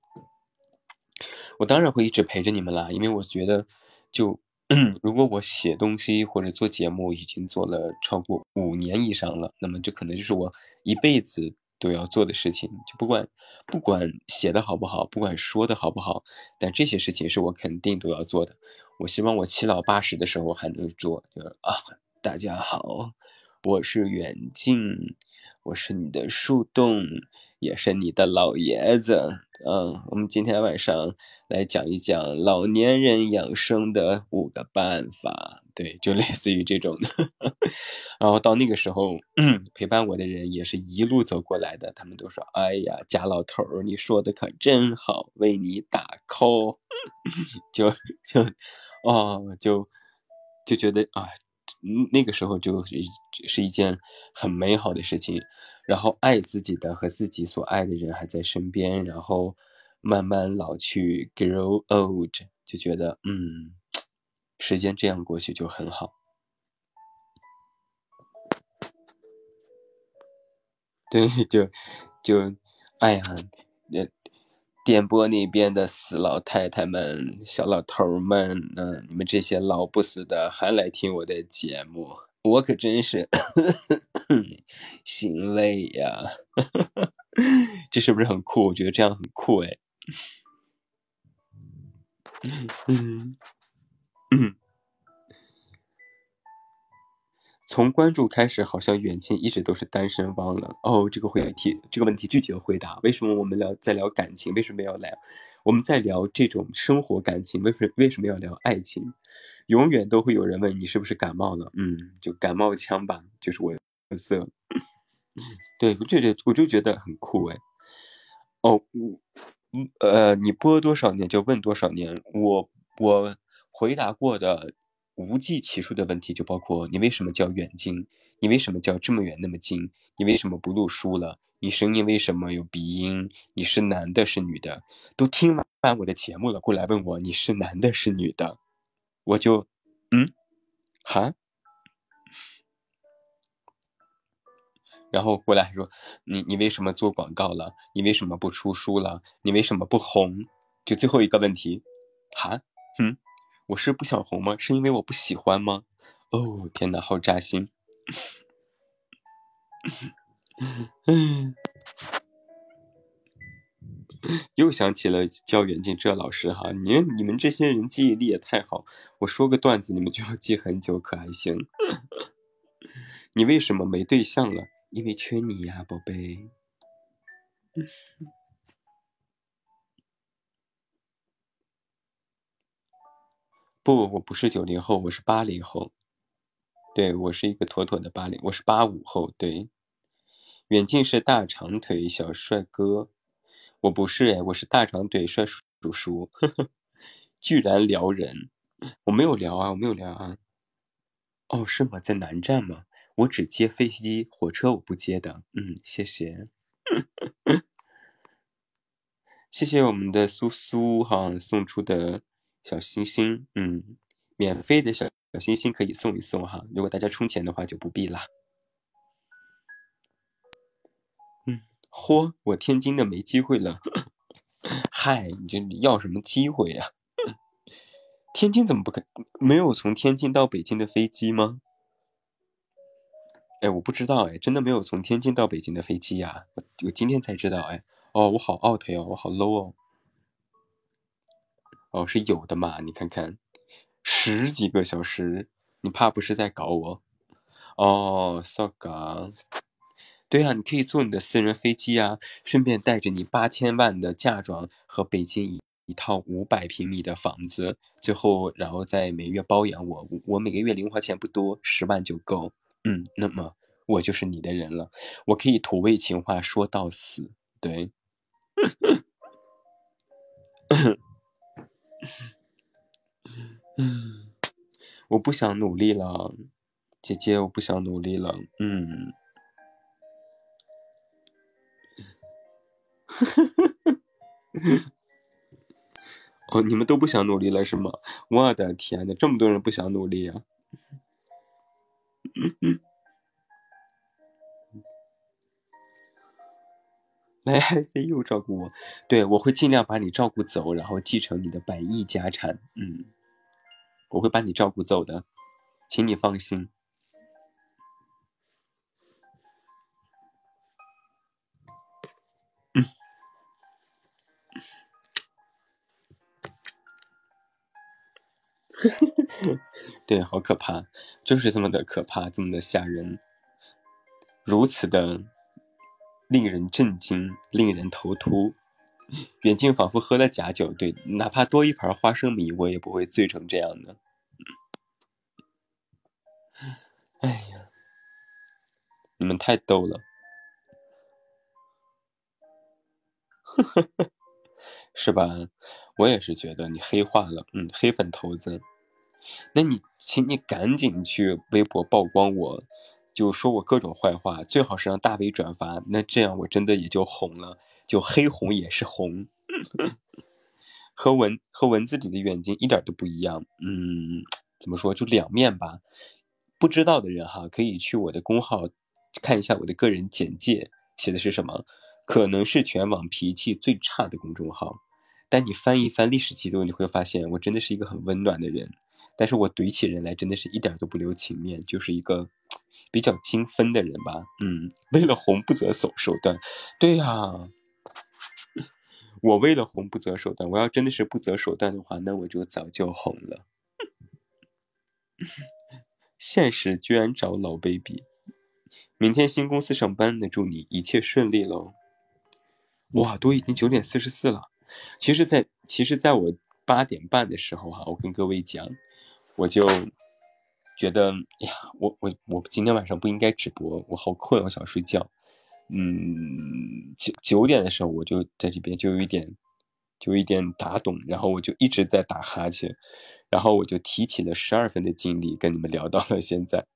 [SPEAKER 2] 我当然会一直陪着你们啦，因为我觉得，就 如果我写东西或者做节目已经做了超过五年以上了，那么这可能就是我一辈子都要做的事情。就不管不管写的好不好，不管说的好不好，但这些事情是我肯定都要做的。我希望我七老八十的时候还能做。就是啊，大家好，我是远近，我是你的树洞，也是你的老爷子。嗯，我们今天晚上来讲一讲老年人养生的五个办法，对，就类似于这种的。然后到那个时候，陪伴我的人也是一路走过来的，他们都说：“哎呀，贾老头儿，你说的可真好，为你打 call。”就就哦，就就觉得啊。那个时候就是是一件很美好的事情，然后爱自己的和自己所爱的人还在身边，然后慢慢老去，grow old，就觉得嗯，时间这样过去就很好。对，就就，哎呀，那。电波那边的死老太太们、小老头们，嗯，你们这些老不死的还来听我的节目，我可真是 心累呀！这是不是很酷？我觉得这样很酷哎。嗯 嗯。从关注开始，好像远近一直都是单身，忘了哦。这个回题，这个问题拒绝回答。为什么我们聊在聊感情？为什么要聊？我们在聊这种生活感情？为什为什么要聊爱情？永远都会有人问你是不是感冒了？嗯，就感冒枪吧，就是我特色。对，我就觉我就觉得很酷哎。哦，嗯呃，你播多少年就问多少年。我我回答过的。无计其数的问题就包括你为什么叫远近？你为什么叫这么远那么近？你为什么不录书了？你声音为什么有鼻音？你是男的是女的？都听完我的节目了，过来问我你是男的是女的？我就嗯，哈，然后过来还说你你为什么做广告了？你为什么不出书了？你为什么不红？就最后一个问题，哈，嗯。我是不想红吗？是因为我不喜欢吗？哦，天哪，好扎心！又想起了教远近这老师哈，你你们这些人记忆力也太好，我说个段子你们就要记很久，可还行？你为什么没对象了？因为缺你呀，宝贝。不，我不是九零后，我是八零后。对我是一个妥妥的八零，我是八五后。对，远近是大长腿小帅哥，我不是哎，我是大长腿帅叔叔。居然撩人，我没有聊啊，我没有聊啊。哦，是吗？在南站吗？我只接飞机、火车，我不接的。嗯，谢谢。谢谢我们的苏苏哈送出的。小星星，嗯，免费的小小星星可以送一送哈。如果大家充钱的话，就不必啦。嗯，嚯，我天津的没机会了。嗨，你这要什么机会呀？天津怎么不可没有从天津到北京的飞机吗？哎，我不知道哎，真的没有从天津到北京的飞机呀？我我今天才知道哎。哦，我好 out 哟，我好 low 哦。哦，是有的嘛？你看看，十几个小时，你怕不是在搞我？哦，so ga，对呀，你可以坐你的私人飞机啊，顺便带着你八千万的嫁妆和北京一一套五百平米的房子，最后然后再每月包养我，我每个月零花钱不多，十万就够。嗯，那么我就是你的人了，我可以土味情话说到死，对。嗯，我不想努力了，姐姐，我不想努力了。嗯，哦，你们都不想努力了是吗？我的天呐，这么多人不想努力啊！来，ICU 照顾我，对我会尽量把你照顾走，然后继承你的百亿家产。嗯，我会把你照顾走的，请你放心。嗯，对，好可怕，就是这么的可怕，这么的吓人，如此的。令人震惊，令人头秃。远近仿佛喝了假酒，对，哪怕多一盘花生米，我也不会醉成这样的。哎呀，你们太逗了，是吧？我也是觉得你黑化了，嗯，黑粉头子。那你，请你赶紧去微博曝光我。就说我各种坏话，最好是让大 V 转发，那这样我真的也就红了，就黑红也是红，和文和文字里的远近一点都不一样。嗯，怎么说就两面吧。不知道的人哈，可以去我的公号看一下我的个人简介，写的是什么？可能是全网脾气最差的公众号，但你翻一翻历史记录，你会发现我真的是一个很温暖的人。但是我怼起人来真的是一点都不留情面，就是一个比较精分的人吧。嗯，为了红不择手手段，对呀，我为了红不择手段。我要真的是不择手段的话，那我就早就红了。现实居然找老 baby，明天新公司上班，那祝你一切顺利喽。哇，都已经九点四十四了。其实，在其实，在我八点半的时候哈，我跟各位讲。我就觉得，呀，我我我今天晚上不应该直播，我好困，我想睡觉。嗯，九九点的时候我就在这边就有一点，就有一点打盹，然后我就一直在打哈欠，然后我就提起了十二分的精力跟你们聊到了现在。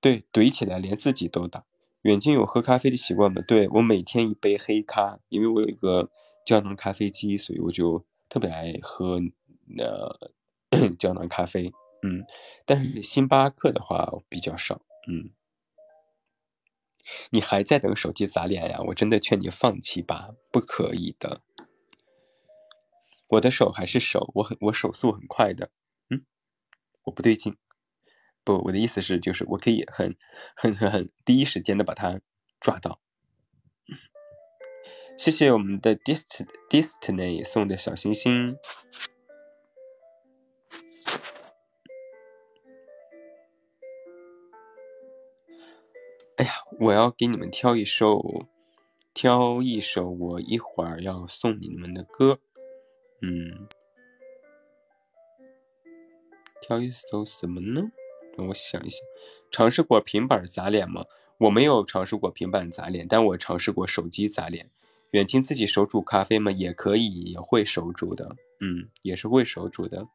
[SPEAKER 2] 对，怼起来连自己都打。远近有喝咖啡的习惯吗？对我每天一杯黑咖，因为我有一个胶囊咖啡机，所以我就特别爱喝。那胶囊咖啡，嗯，但是星巴克的话比较少，嗯。你还在等手机砸脸呀？我真的劝你放弃吧，不可以的。我的手还是手，我很我手速很快的，嗯，我不对劲，不，我的意思是就是我可以很很很很第一时间的把它抓到。谢谢我们的 Dist Destiny 送的小星星。哎呀我要给你们挑一首，挑一首我一会儿要送你们的歌，嗯，挑一首什么呢？让我想一想，尝试过平板砸脸吗？我没有尝试过平板砸脸，但我尝试过手机砸脸。远近自己手煮咖啡吗？也可以，也会手煮的，嗯，也是会手煮的。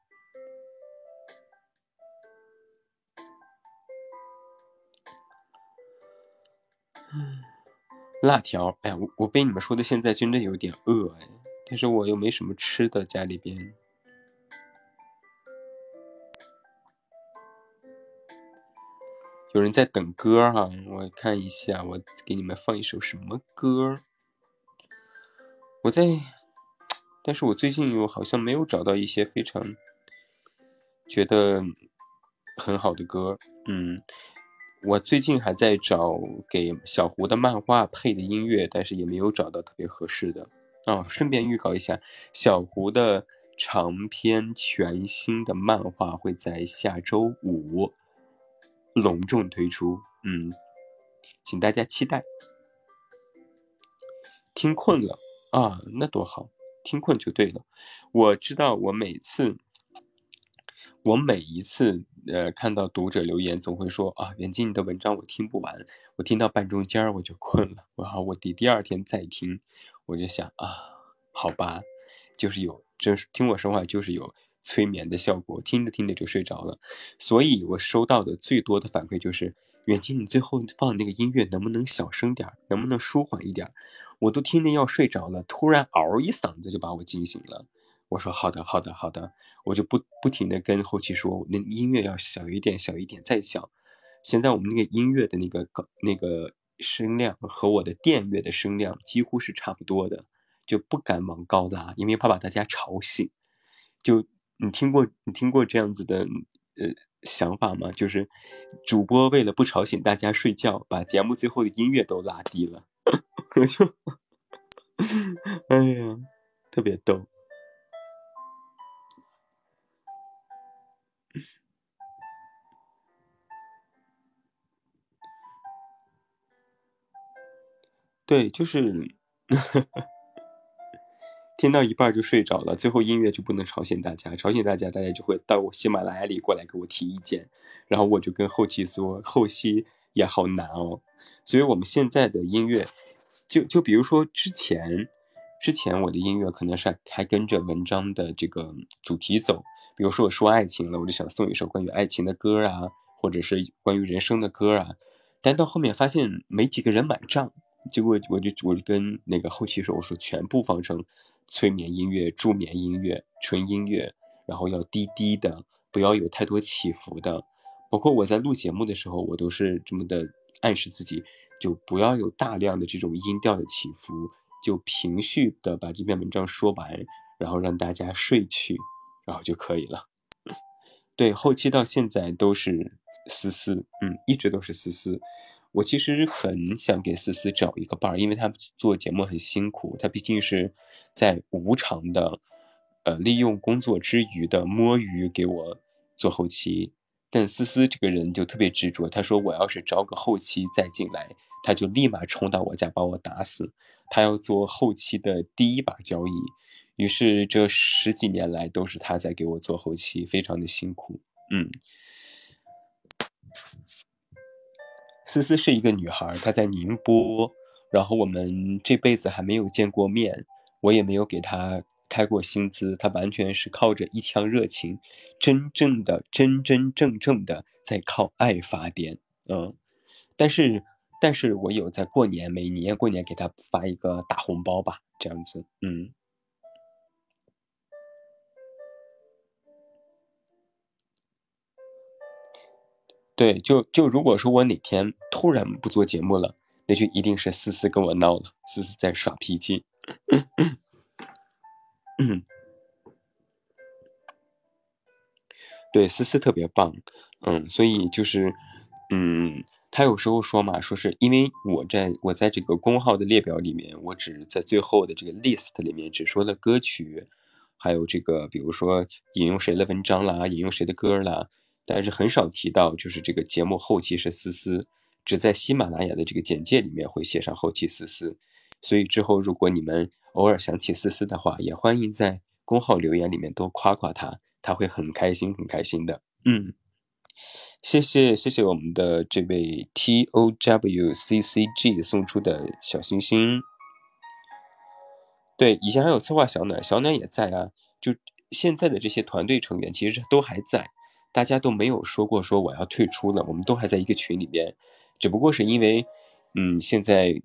[SPEAKER 2] 辣条，哎，我我被你们说的现在真的有点饿哎，但是我又没什么吃的，家里边。有人在等歌哈，我看一下，我给你们放一首什么歌？我在，但是我最近又好像没有找到一些非常觉得很好的歌，嗯。我最近还在找给小胡的漫画配的音乐，但是也没有找到特别合适的。哦，顺便预告一下，小胡的长篇全新的漫画会在下周五隆重推出，嗯，请大家期待。听困了啊，那多好，听困就对了。我知道，我每次。我每一次呃看到读者留言，总会说啊，袁静你的文章我听不完，我听到半中间我就困了，然后我第第二天再听，我就想啊，好吧，就是有，这听我说话就是有催眠的效果，听着听着就睡着了，所以我收到的最多的反馈就是，远近你最后放那个音乐能不能小声点儿，能不能舒缓一点儿，我都听着要睡着了，突然嗷一嗓子就把我惊醒了。我说好的，好的，好的，我就不不停的跟后期说，那音乐要小一点，小一点，再小。现在我们那个音乐的那个高那个声量和我的电乐的声量几乎是差不多的，就不敢往高拉，因为怕把大家吵醒。就你听过你听过这样子的呃想法吗？就是主播为了不吵醒大家睡觉，把节目最后的音乐都拉低了。我就，哎呀，特别逗。对，就是听到一半就睡着了，最后音乐就不能吵醒大家，吵醒大家，大家就会到我喜马拉雅里过来给我提意见，然后我就跟后期说，后期也好难哦。所以我们现在的音乐，就就比如说之前，之前我的音乐可能是还跟着文章的这个主题走。比如说我说爱情了，我就想送一首关于爱情的歌啊，或者是关于人生的歌啊。但到后面发现没几个人买账，结果我就我就跟那个后期说，我说全部放成催眠音乐、助眠音乐、纯音乐，然后要低低的，不要有太多起伏的。包括我在录节目的时候，我都是这么的暗示自己，就不要有大量的这种音调的起伏，就平序的把这篇文章说完，然后让大家睡去。然后就可以了。对，后期到现在都是思思，嗯，一直都是思思。我其实很想给思思找一个伴儿，因为她做节目很辛苦，她毕竟是在无偿的，呃，利用工作之余的摸鱼给我做后期。但思思这个人就特别执着，她说我要是招个后期再进来，他就立马冲到我家把我打死。他要做后期的第一把交椅。于是这十几年来都是他在给我做后期，非常的辛苦。嗯，思思是一个女孩，她在宁波，然后我们这辈子还没有见过面，我也没有给她开过薪资，她完全是靠着一腔热情，真正的真真正正的在靠爱发电。嗯，但是但是我有在过年，每年过年给她发一个大红包吧，这样子。嗯。对，就就如果说我哪天突然不做节目了，那就一定是思思跟我闹了，思思在耍脾气。对，思思特别棒，嗯，所以就是，嗯，他有时候说嘛，说是因为我在我在这个公号的列表里面，我只在最后的这个 list 里面只说了歌曲，还有这个比如说引用谁的文章啦，引用谁的歌啦。但是很少提到，就是这个节目后期是思思只在喜马拉雅的这个简介里面会写上后期思思，所以之后如果你们偶尔想起思思的话，也欢迎在公号留言里面多夸夸他，他会很开心很开心的。嗯，谢谢谢谢我们的这位 T O W C C G 送出的小星星。对，以前还有策划小暖，小暖也在啊，就现在的这些团队成员其实都还在。大家都没有说过说我要退出了，我们都还在一个群里边，只不过是因为，嗯，现在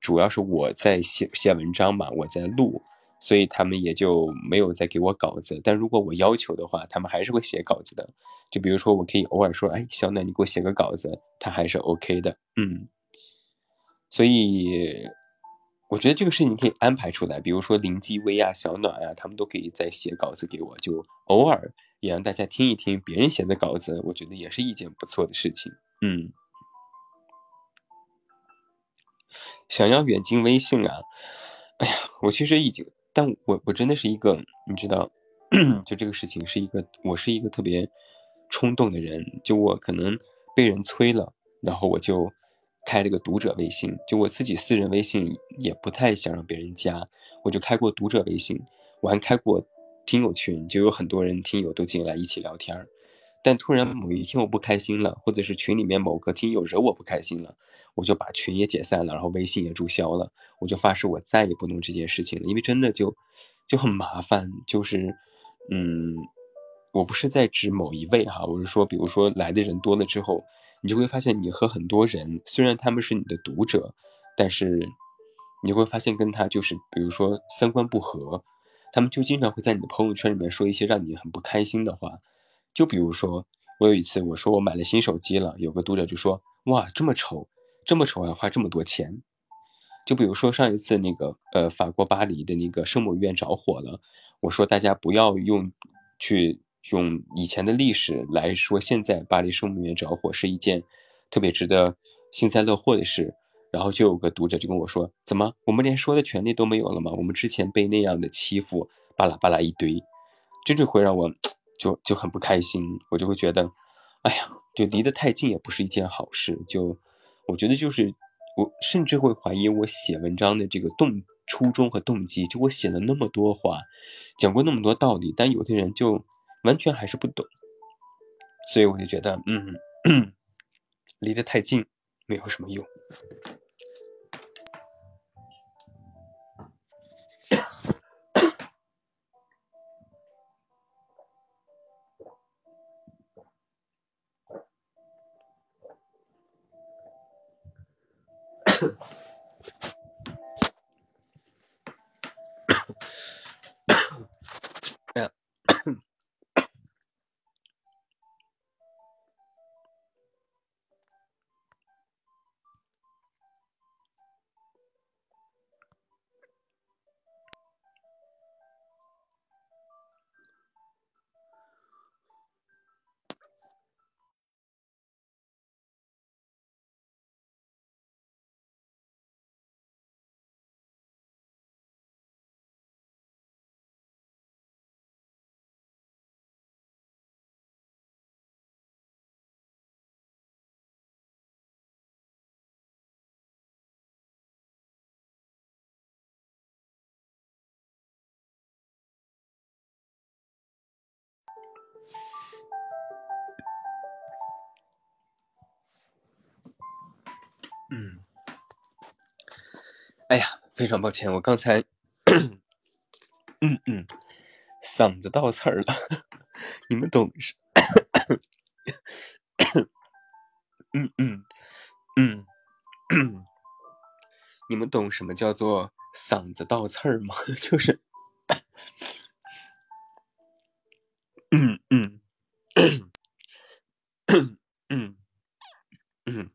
[SPEAKER 2] 主要是我在写写文章嘛，我在录，所以他们也就没有再给我稿子。但如果我要求的话，他们还是会写稿子的。就比如说，我可以偶尔说，哎，小暖，你给我写个稿子，他还是 OK 的，嗯。所以我觉得这个事情可以安排出来，比如说林继威啊、小暖啊，他们都可以再写稿子给我，就偶尔。也让大家听一听别人写的稿子，我觉得也是一件不错的事情。嗯，想要远近微信啊，哎呀，我其实已经，但我我真的是一个，你知道，就这个事情是一个，我是一个特别冲动的人，就我可能被人催了，然后我就开了个读者微信，就我自己私人微信也不太想让别人加，我就开过读者微信，我还开过。听友群就有很多人听友都进来一起聊天儿，但突然某一天我不开心了，或者是群里面某个听友惹我不开心了，我就把群也解散了，然后微信也注销了，我就发誓我再也不弄这件事情了，因为真的就就很麻烦。就是，嗯，我不是在指某一位哈，我是说，比如说来的人多了之后，你就会发现你和很多人，虽然他们是你的读者，但是你会发现跟他就是，比如说三观不合。他们就经常会在你的朋友圈里面说一些让你很不开心的话，就比如说，我有一次我说我买了新手机了，有个读者就说：“哇，这么丑，这么丑还花这么多钱。”就比如说上一次那个呃法国巴黎的那个圣母院着火了，我说大家不要用去用以前的历史来说，现在巴黎圣母院着火是一件特别值得幸灾乐祸的事。然后就有个读者就跟我说：“怎么，我们连说的权利都没有了吗？我们之前被那样的欺负，巴拉巴拉一堆，这就会让我就就很不开心。我就会觉得，哎呀，就离得太近也不是一件好事。就我觉得就是我甚至会怀疑我写文章的这个动初衷和动机。就我写了那么多话，讲过那么多道理，但有的人就完全还是不懂。所以我就觉得，嗯，离得太近没有什么用。”嗯，哎呀，非常抱歉，我刚才，嗯嗯，嗓子倒刺儿了，你们懂是？嗯 嗯。嗯，你们懂什么叫做嗓子倒刺儿吗？就是，嗯嗯嗯嗯。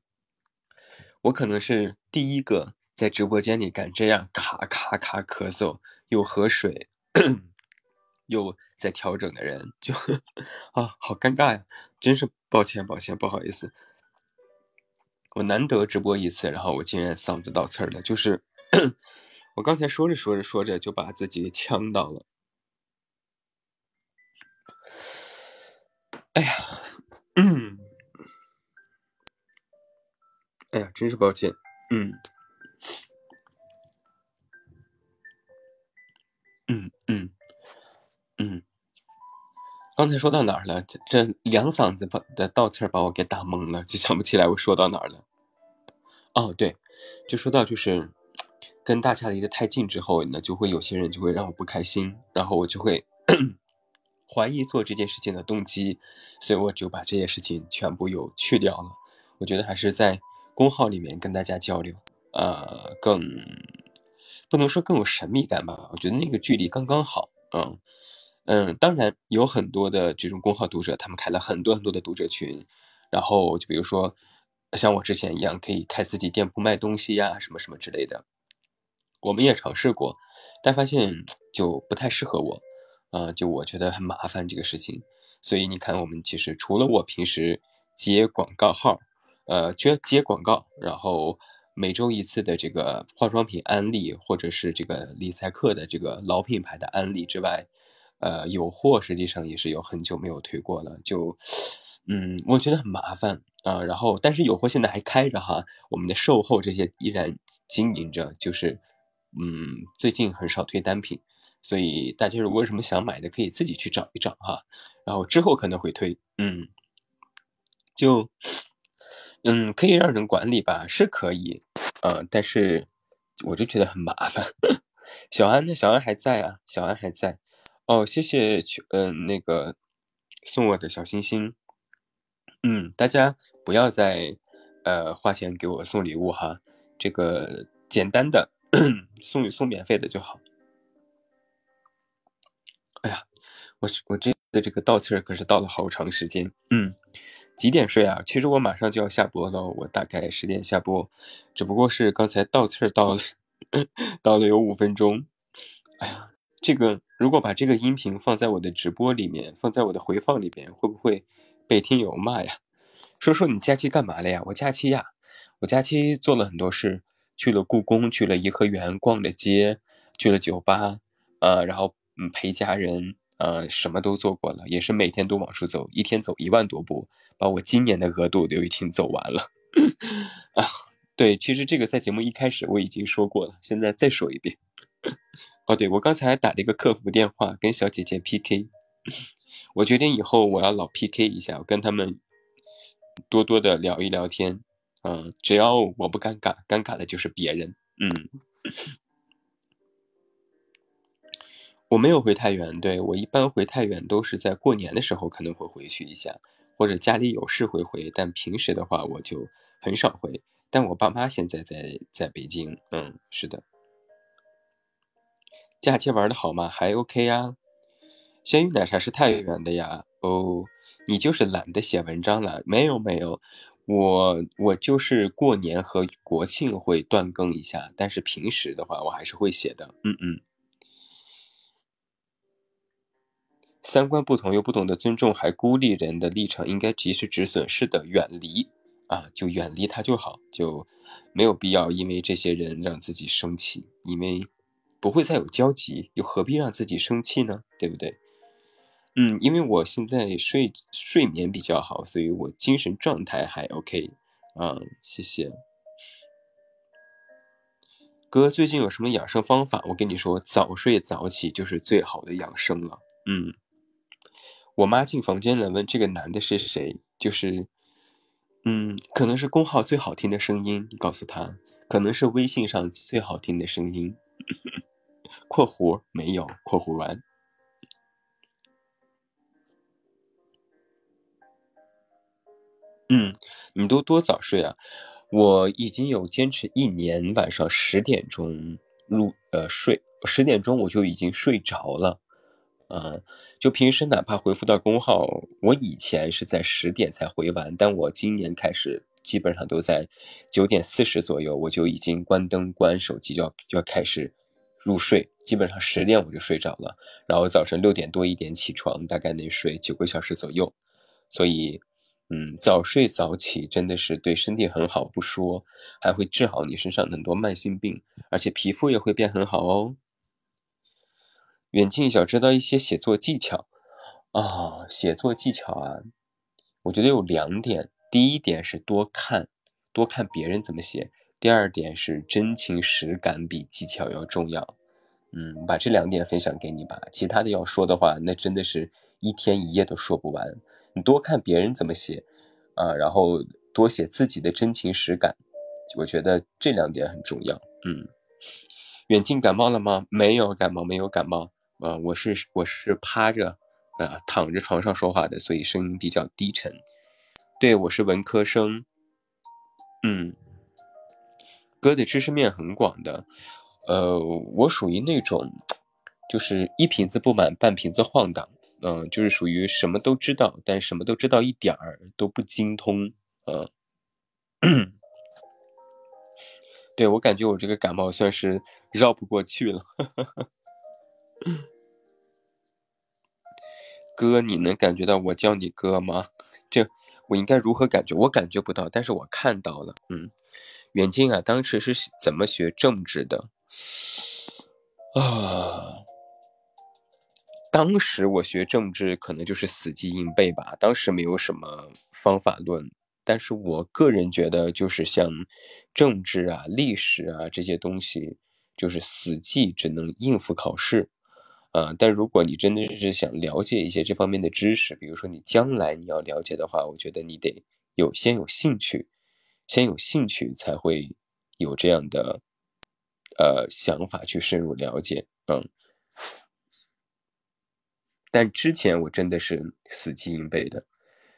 [SPEAKER 2] 我可能是第一个在直播间里敢这样咔咔咔咳嗽，又喝水，又在调整的人，就啊，好尴尬呀！真是抱歉，抱歉，不好意思。我难得直播一次，然后我竟然嗓子倒刺儿了，就是 我刚才说着说着说着就把自己呛到了。哎呀，嗯。真是抱歉。嗯，嗯嗯嗯，刚才说到哪儿了？这这两嗓子把的倒刺儿把我给打懵了，就想不起来我说到哪儿了。哦，对，就说到就是跟大家离得太近之后呢，就会有些人就会让我不开心，然后我就会怀疑做这件事情的动机，所以我就把这些事情全部又去掉了。我觉得还是在公号里面跟大家交流，呃，更不能说更有神秘感吧。我觉得那个距离刚刚好，嗯嗯。当然有很多的这种公号读者，他们开了很多很多的读者群，然后就比如说像我之前一样，可以开自己店铺卖东西呀，什么什么之类的。我们也尝试过，但发现就不太适合我，啊，就我觉得很麻烦这个事情。所以你看，我们其实除了我平时接广告号。呃，接接广告，然后每周一次的这个化妆品安利，或者是这个理财课的这个老品牌的安利之外，呃，有货实际上也是有很久没有推过了，就，嗯，我觉得很麻烦啊。然后，但是有货现在还开着哈，我们的售后这些依然经营着，就是，嗯，最近很少推单品，所以大家如果有什么想买的，可以自己去找一找哈。然后之后可能会推，嗯，就。嗯，可以让人管理吧，是可以，呃，但是我就觉得很麻烦。小安呢？小安还在啊？小安还在。哦，谢谢，嗯，那个送我的小心心。嗯，大家不要再呃花钱给我送礼物哈，这个简单的 送送免费的就好。哎呀，我我这的这个倒刺儿可是倒了好长时间。嗯。几点睡啊？其实我马上就要下播了，我大概十点下播，只不过是刚才倒刺儿倒了，倒了有五分钟。哎呀，这个如果把这个音频放在我的直播里面，放在我的回放里边，会不会被听友骂呀？说说你假期干嘛了呀？我假期呀，我假期做了很多事，去了故宫，去了颐和园，逛了街，去了酒吧，呃，然后嗯陪家人。呃，什么都做过了，也是每天都往出走，一天走一万多步，把我今年的额度都已经走完了。啊，对，其实这个在节目一开始我已经说过了，现在再说一遍。哦，对，我刚才还打了一个客服电话跟小姐姐 PK，我决定以后我要老 PK 一下，我跟他们多多的聊一聊天。嗯，只要我不尴尬，尴尬的就是别人。嗯。我没有回太原，对我一般回太原都是在过年的时候可能会回去一下，或者家里有事会回，但平时的话我就很少回。但我爸妈现在在在北京，嗯，是的。假期玩的好吗？还 OK 呀。鲜芋奶茶是太原的呀。哦，你就是懒得写文章了？没有没有，我我就是过年和国庆会断更一下，但是平时的话我还是会写的。嗯嗯。三观不同又不懂得尊重，还孤立人的立场，应该及时止损。是的，远离啊，就远离他就好，就没有必要因为这些人让自己生气，因为不会再有交集，又何必让自己生气呢？对不对？嗯，因为我现在睡睡眠比较好，所以我精神状态还 OK。啊，谢谢哥，最近有什么养生方法？我跟你说，早睡早起就是最好的养生了。嗯。我妈进房间了，问这个男的是谁？就是，嗯，可能是公号最好听的声音。你告诉他，可能是微信上最好听的声音。括弧没有，括弧完。嗯，你都多早睡啊？我已经有坚持一年，晚上十点钟入呃睡，十点钟我就已经睡着了。嗯，就平时哪怕回复到公号，我以前是在十点才回完，但我今年开始基本上都在九点四十左右，我就已经关灯关手机，要就要开始入睡，基本上十点我就睡着了，然后早晨六点多一点起床，大概能睡九个小时左右，所以，嗯，早睡早起真的是对身体很好，不说还会治好你身上很多慢性病，而且皮肤也会变很好哦。远近想知道一些写作技巧啊，写作技巧啊，我觉得有两点。第一点是多看，多看别人怎么写。第二点是真情实感比技巧要重要。嗯，把这两点分享给你吧。其他的要说的话，那真的是一天一夜都说不完。你多看别人怎么写，啊，然后多写自己的真情实感。我觉得这两点很重要。嗯，远近感冒了吗？没有感冒，没有感冒。啊，我是我是趴着，啊，躺着床上说话的，所以声音比较低沉。对，我是文科生。嗯，哥的知识面很广的。呃，我属于那种，就是一瓶子不满半瓶子晃荡，嗯，就是属于什么都知道，但什么都知道一点儿都不精通，嗯，对我感觉我这个感冒算是绕不过去了，哥，你能感觉到我叫你哥吗？这我应该如何感觉？我感觉不到，但是我看到了，嗯，远近啊，当时是怎么学政治的？啊，当时我学政治可能就是死记硬背吧，当时没有什么方法论，但是我个人觉得就是像政治啊、历史啊这些东西，就是死记只能应付考试，啊，但如果你真的是想了解一些这方面的知识，比如说你将来你要了解的话，我觉得你得有先有兴趣，先有兴趣才会有这样的。呃，想法去深入了解，嗯，但之前我真的是死记硬背的。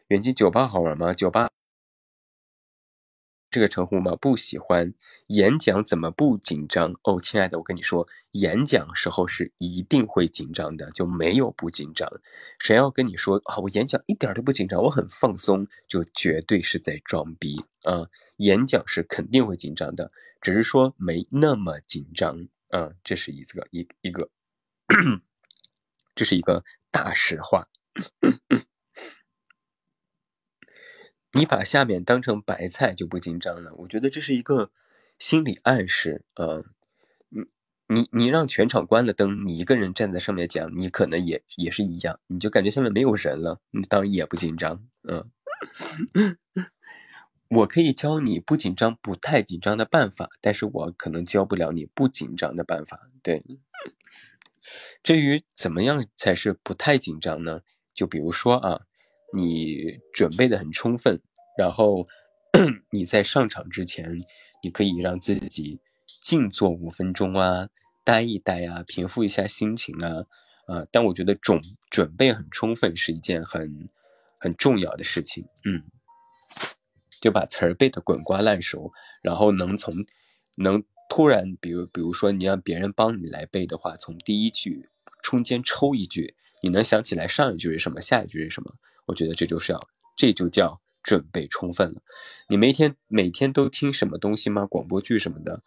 [SPEAKER 2] 远近酒吧好玩吗？酒吧。这个称呼吗？不喜欢。演讲怎么不紧张？哦，亲爱的，我跟你说，演讲时候是一定会紧张的，就没有不紧张。谁要跟你说啊，我演讲一点都不紧张，我很放松，就绝对是在装逼啊！演讲是肯定会紧张的，只是说没那么紧张啊。这是一个一一个，这是一个大实话。你把下面当成白菜就不紧张了，我觉得这是一个心理暗示啊。你你你让全场关了灯，你一个人站在上面讲，你可能也也是一样，你就感觉下面没有人了，你当然也不紧张。嗯，我可以教你不紧张、不太紧张的办法，但是我可能教不了你不紧张的办法。对，至于怎么样才是不太紧张呢？就比如说啊。你准备的很充分，然后 你在上场之前，你可以让自己静坐五分钟啊，待一待啊，平复一下心情啊，啊！但我觉得准准备很充分是一件很很重要的事情，嗯，就把词儿背得滚瓜烂熟，然后能从能突然，比如比如说你让别人帮你来背的话，从第一句中间抽一句，你能想起来上一句是什么，下一句是什么？我觉得这就是要，这就叫准备充分了。你每天每天都听什么东西吗？广播剧什么的？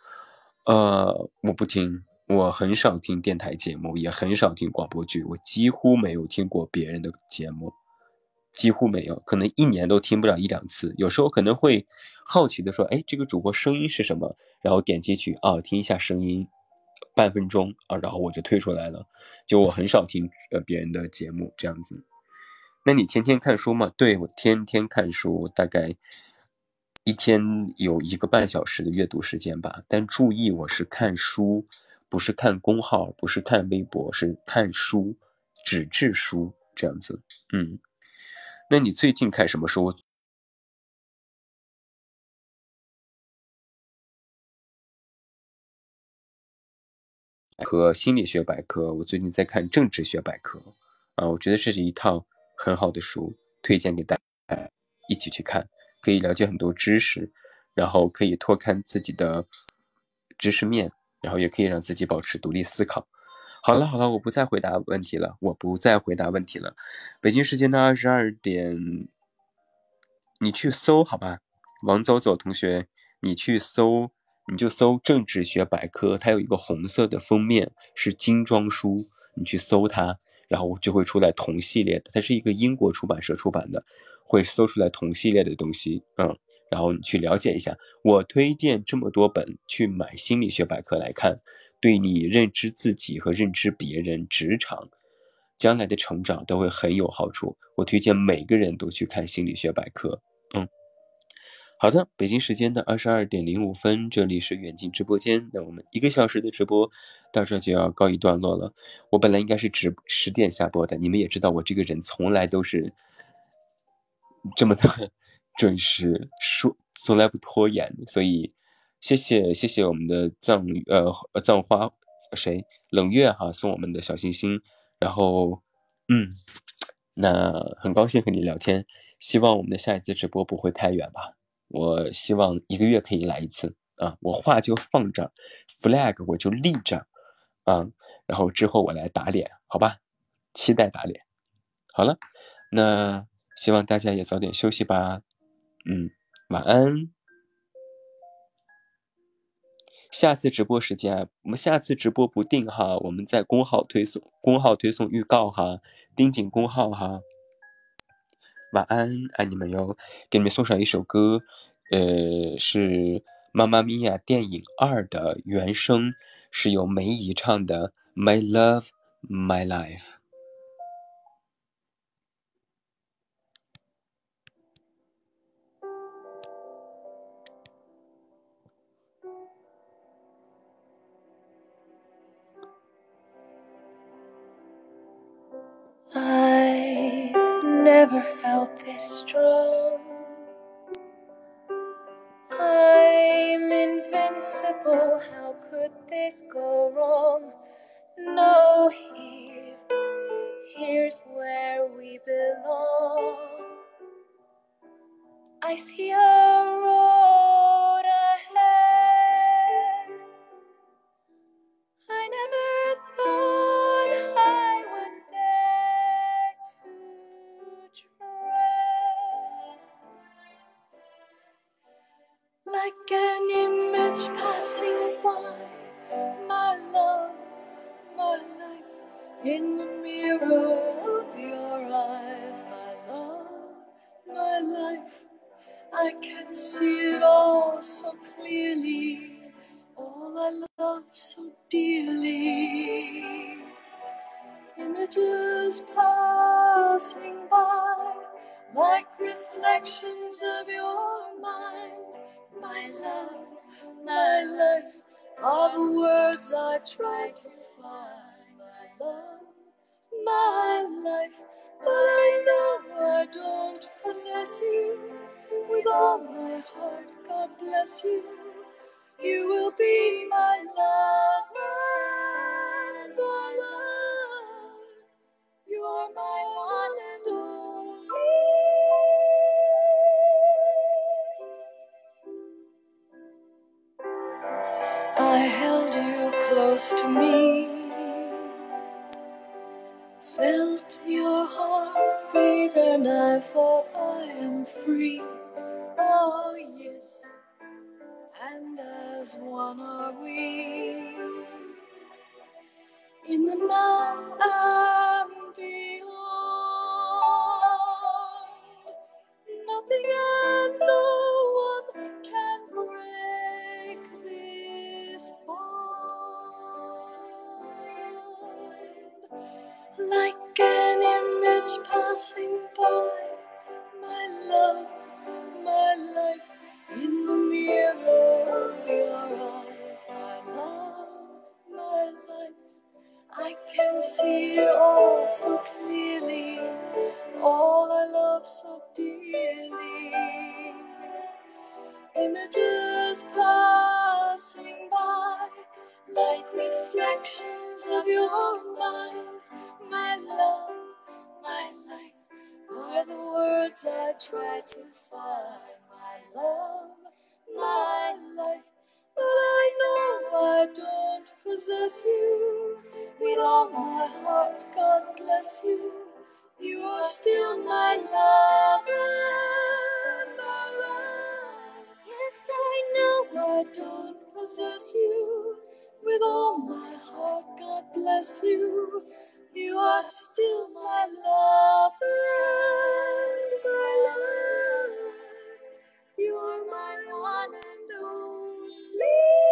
[SPEAKER 2] 呃，我不听，我很少听电台节目，也很少听广播剧，我几乎没有听过别人的节目，几乎没有，可能一年都听不了一两次。有时候可能会好奇的说：“哎，这个主播声音是什么？”然后点击去啊，听一下声音，半分钟啊，然后我就退出来了。就我很少听呃别人的节目这样子。那你天天看书吗？对我天天看书，大概一天有一个半小时的阅读时间吧。但注意，我是看书，不是看公号，不是看微博，是看书，纸质书这样子。嗯，那你最近看什么书？和心理学百科，我最近在看政治学百科啊，我觉得这是一套。很好的书，推荐给大家一起去看，可以了解很多知识，然后可以拓宽自己的知识面，然后也可以让自己保持独立思考。好了好了，我不再回答问题了，我不再回答问题了。北京时间的二十二点，你去搜好吧，王走走同学，你去搜，你就搜政治学百科，它有一个红色的封面，是精装书，你去搜它。然后就会出来同系列的，它是一个英国出版社出版的，会搜出来同系列的东西，嗯，然后你去了解一下。我推荐这么多本去买心理学百科来看，对你认知自己和认知别人、职场将来的成长都会很有好处。我推荐每个人都去看心理学百科，嗯。好的，北京时间的二十二点零五分，这里是远近直播间。那我们一个小时的直播到这就要告一段落了。我本来应该是直十点下播的，你们也知道我这个人从来都是这么的准时，说从来不拖延。所以谢谢谢谢我们的藏呃藏花谁冷月哈送我们的小心心，然后嗯，那很高兴和你聊天，希望我们的下一次直播不会太远吧。我希望一个月可以来一次啊！我话就放这，flag 我就立着啊，然后之后我来打脸，好吧？期待打脸。好了，那希望大家也早点休息吧。嗯，晚安。下次直播时间，我们下次直播不定哈，我们在公号推送，公号推送预告哈，盯紧公号哈。晚安，爱你们哟！给你们送上一首歌，呃，是《妈妈咪呀》电影二的原声，是由梅姨唱的《My Love My Life》。
[SPEAKER 1] Possess you. With all my heart, God bless you. You will be my love and my love. You are my one and only. I held you close to me, felt your heartbeat, and I thought I am free. Oh, yes, and as one are we in the now and beyond. Nothing and no one can break this bond. Like an image passing by, my love, my life in the mirror of your eyes, my love, my life. I can see it all so clearly, all I love so dearly. Images passing by, like reflections of your mind, my love, my life, are the words I try to find. My love, my life, but I know I don't possess you. With all my heart, God bless you. You are still my love my. Yes, I know I don't possess you. With all my heart, God bless you. You are still my love and my love. You are my one and only.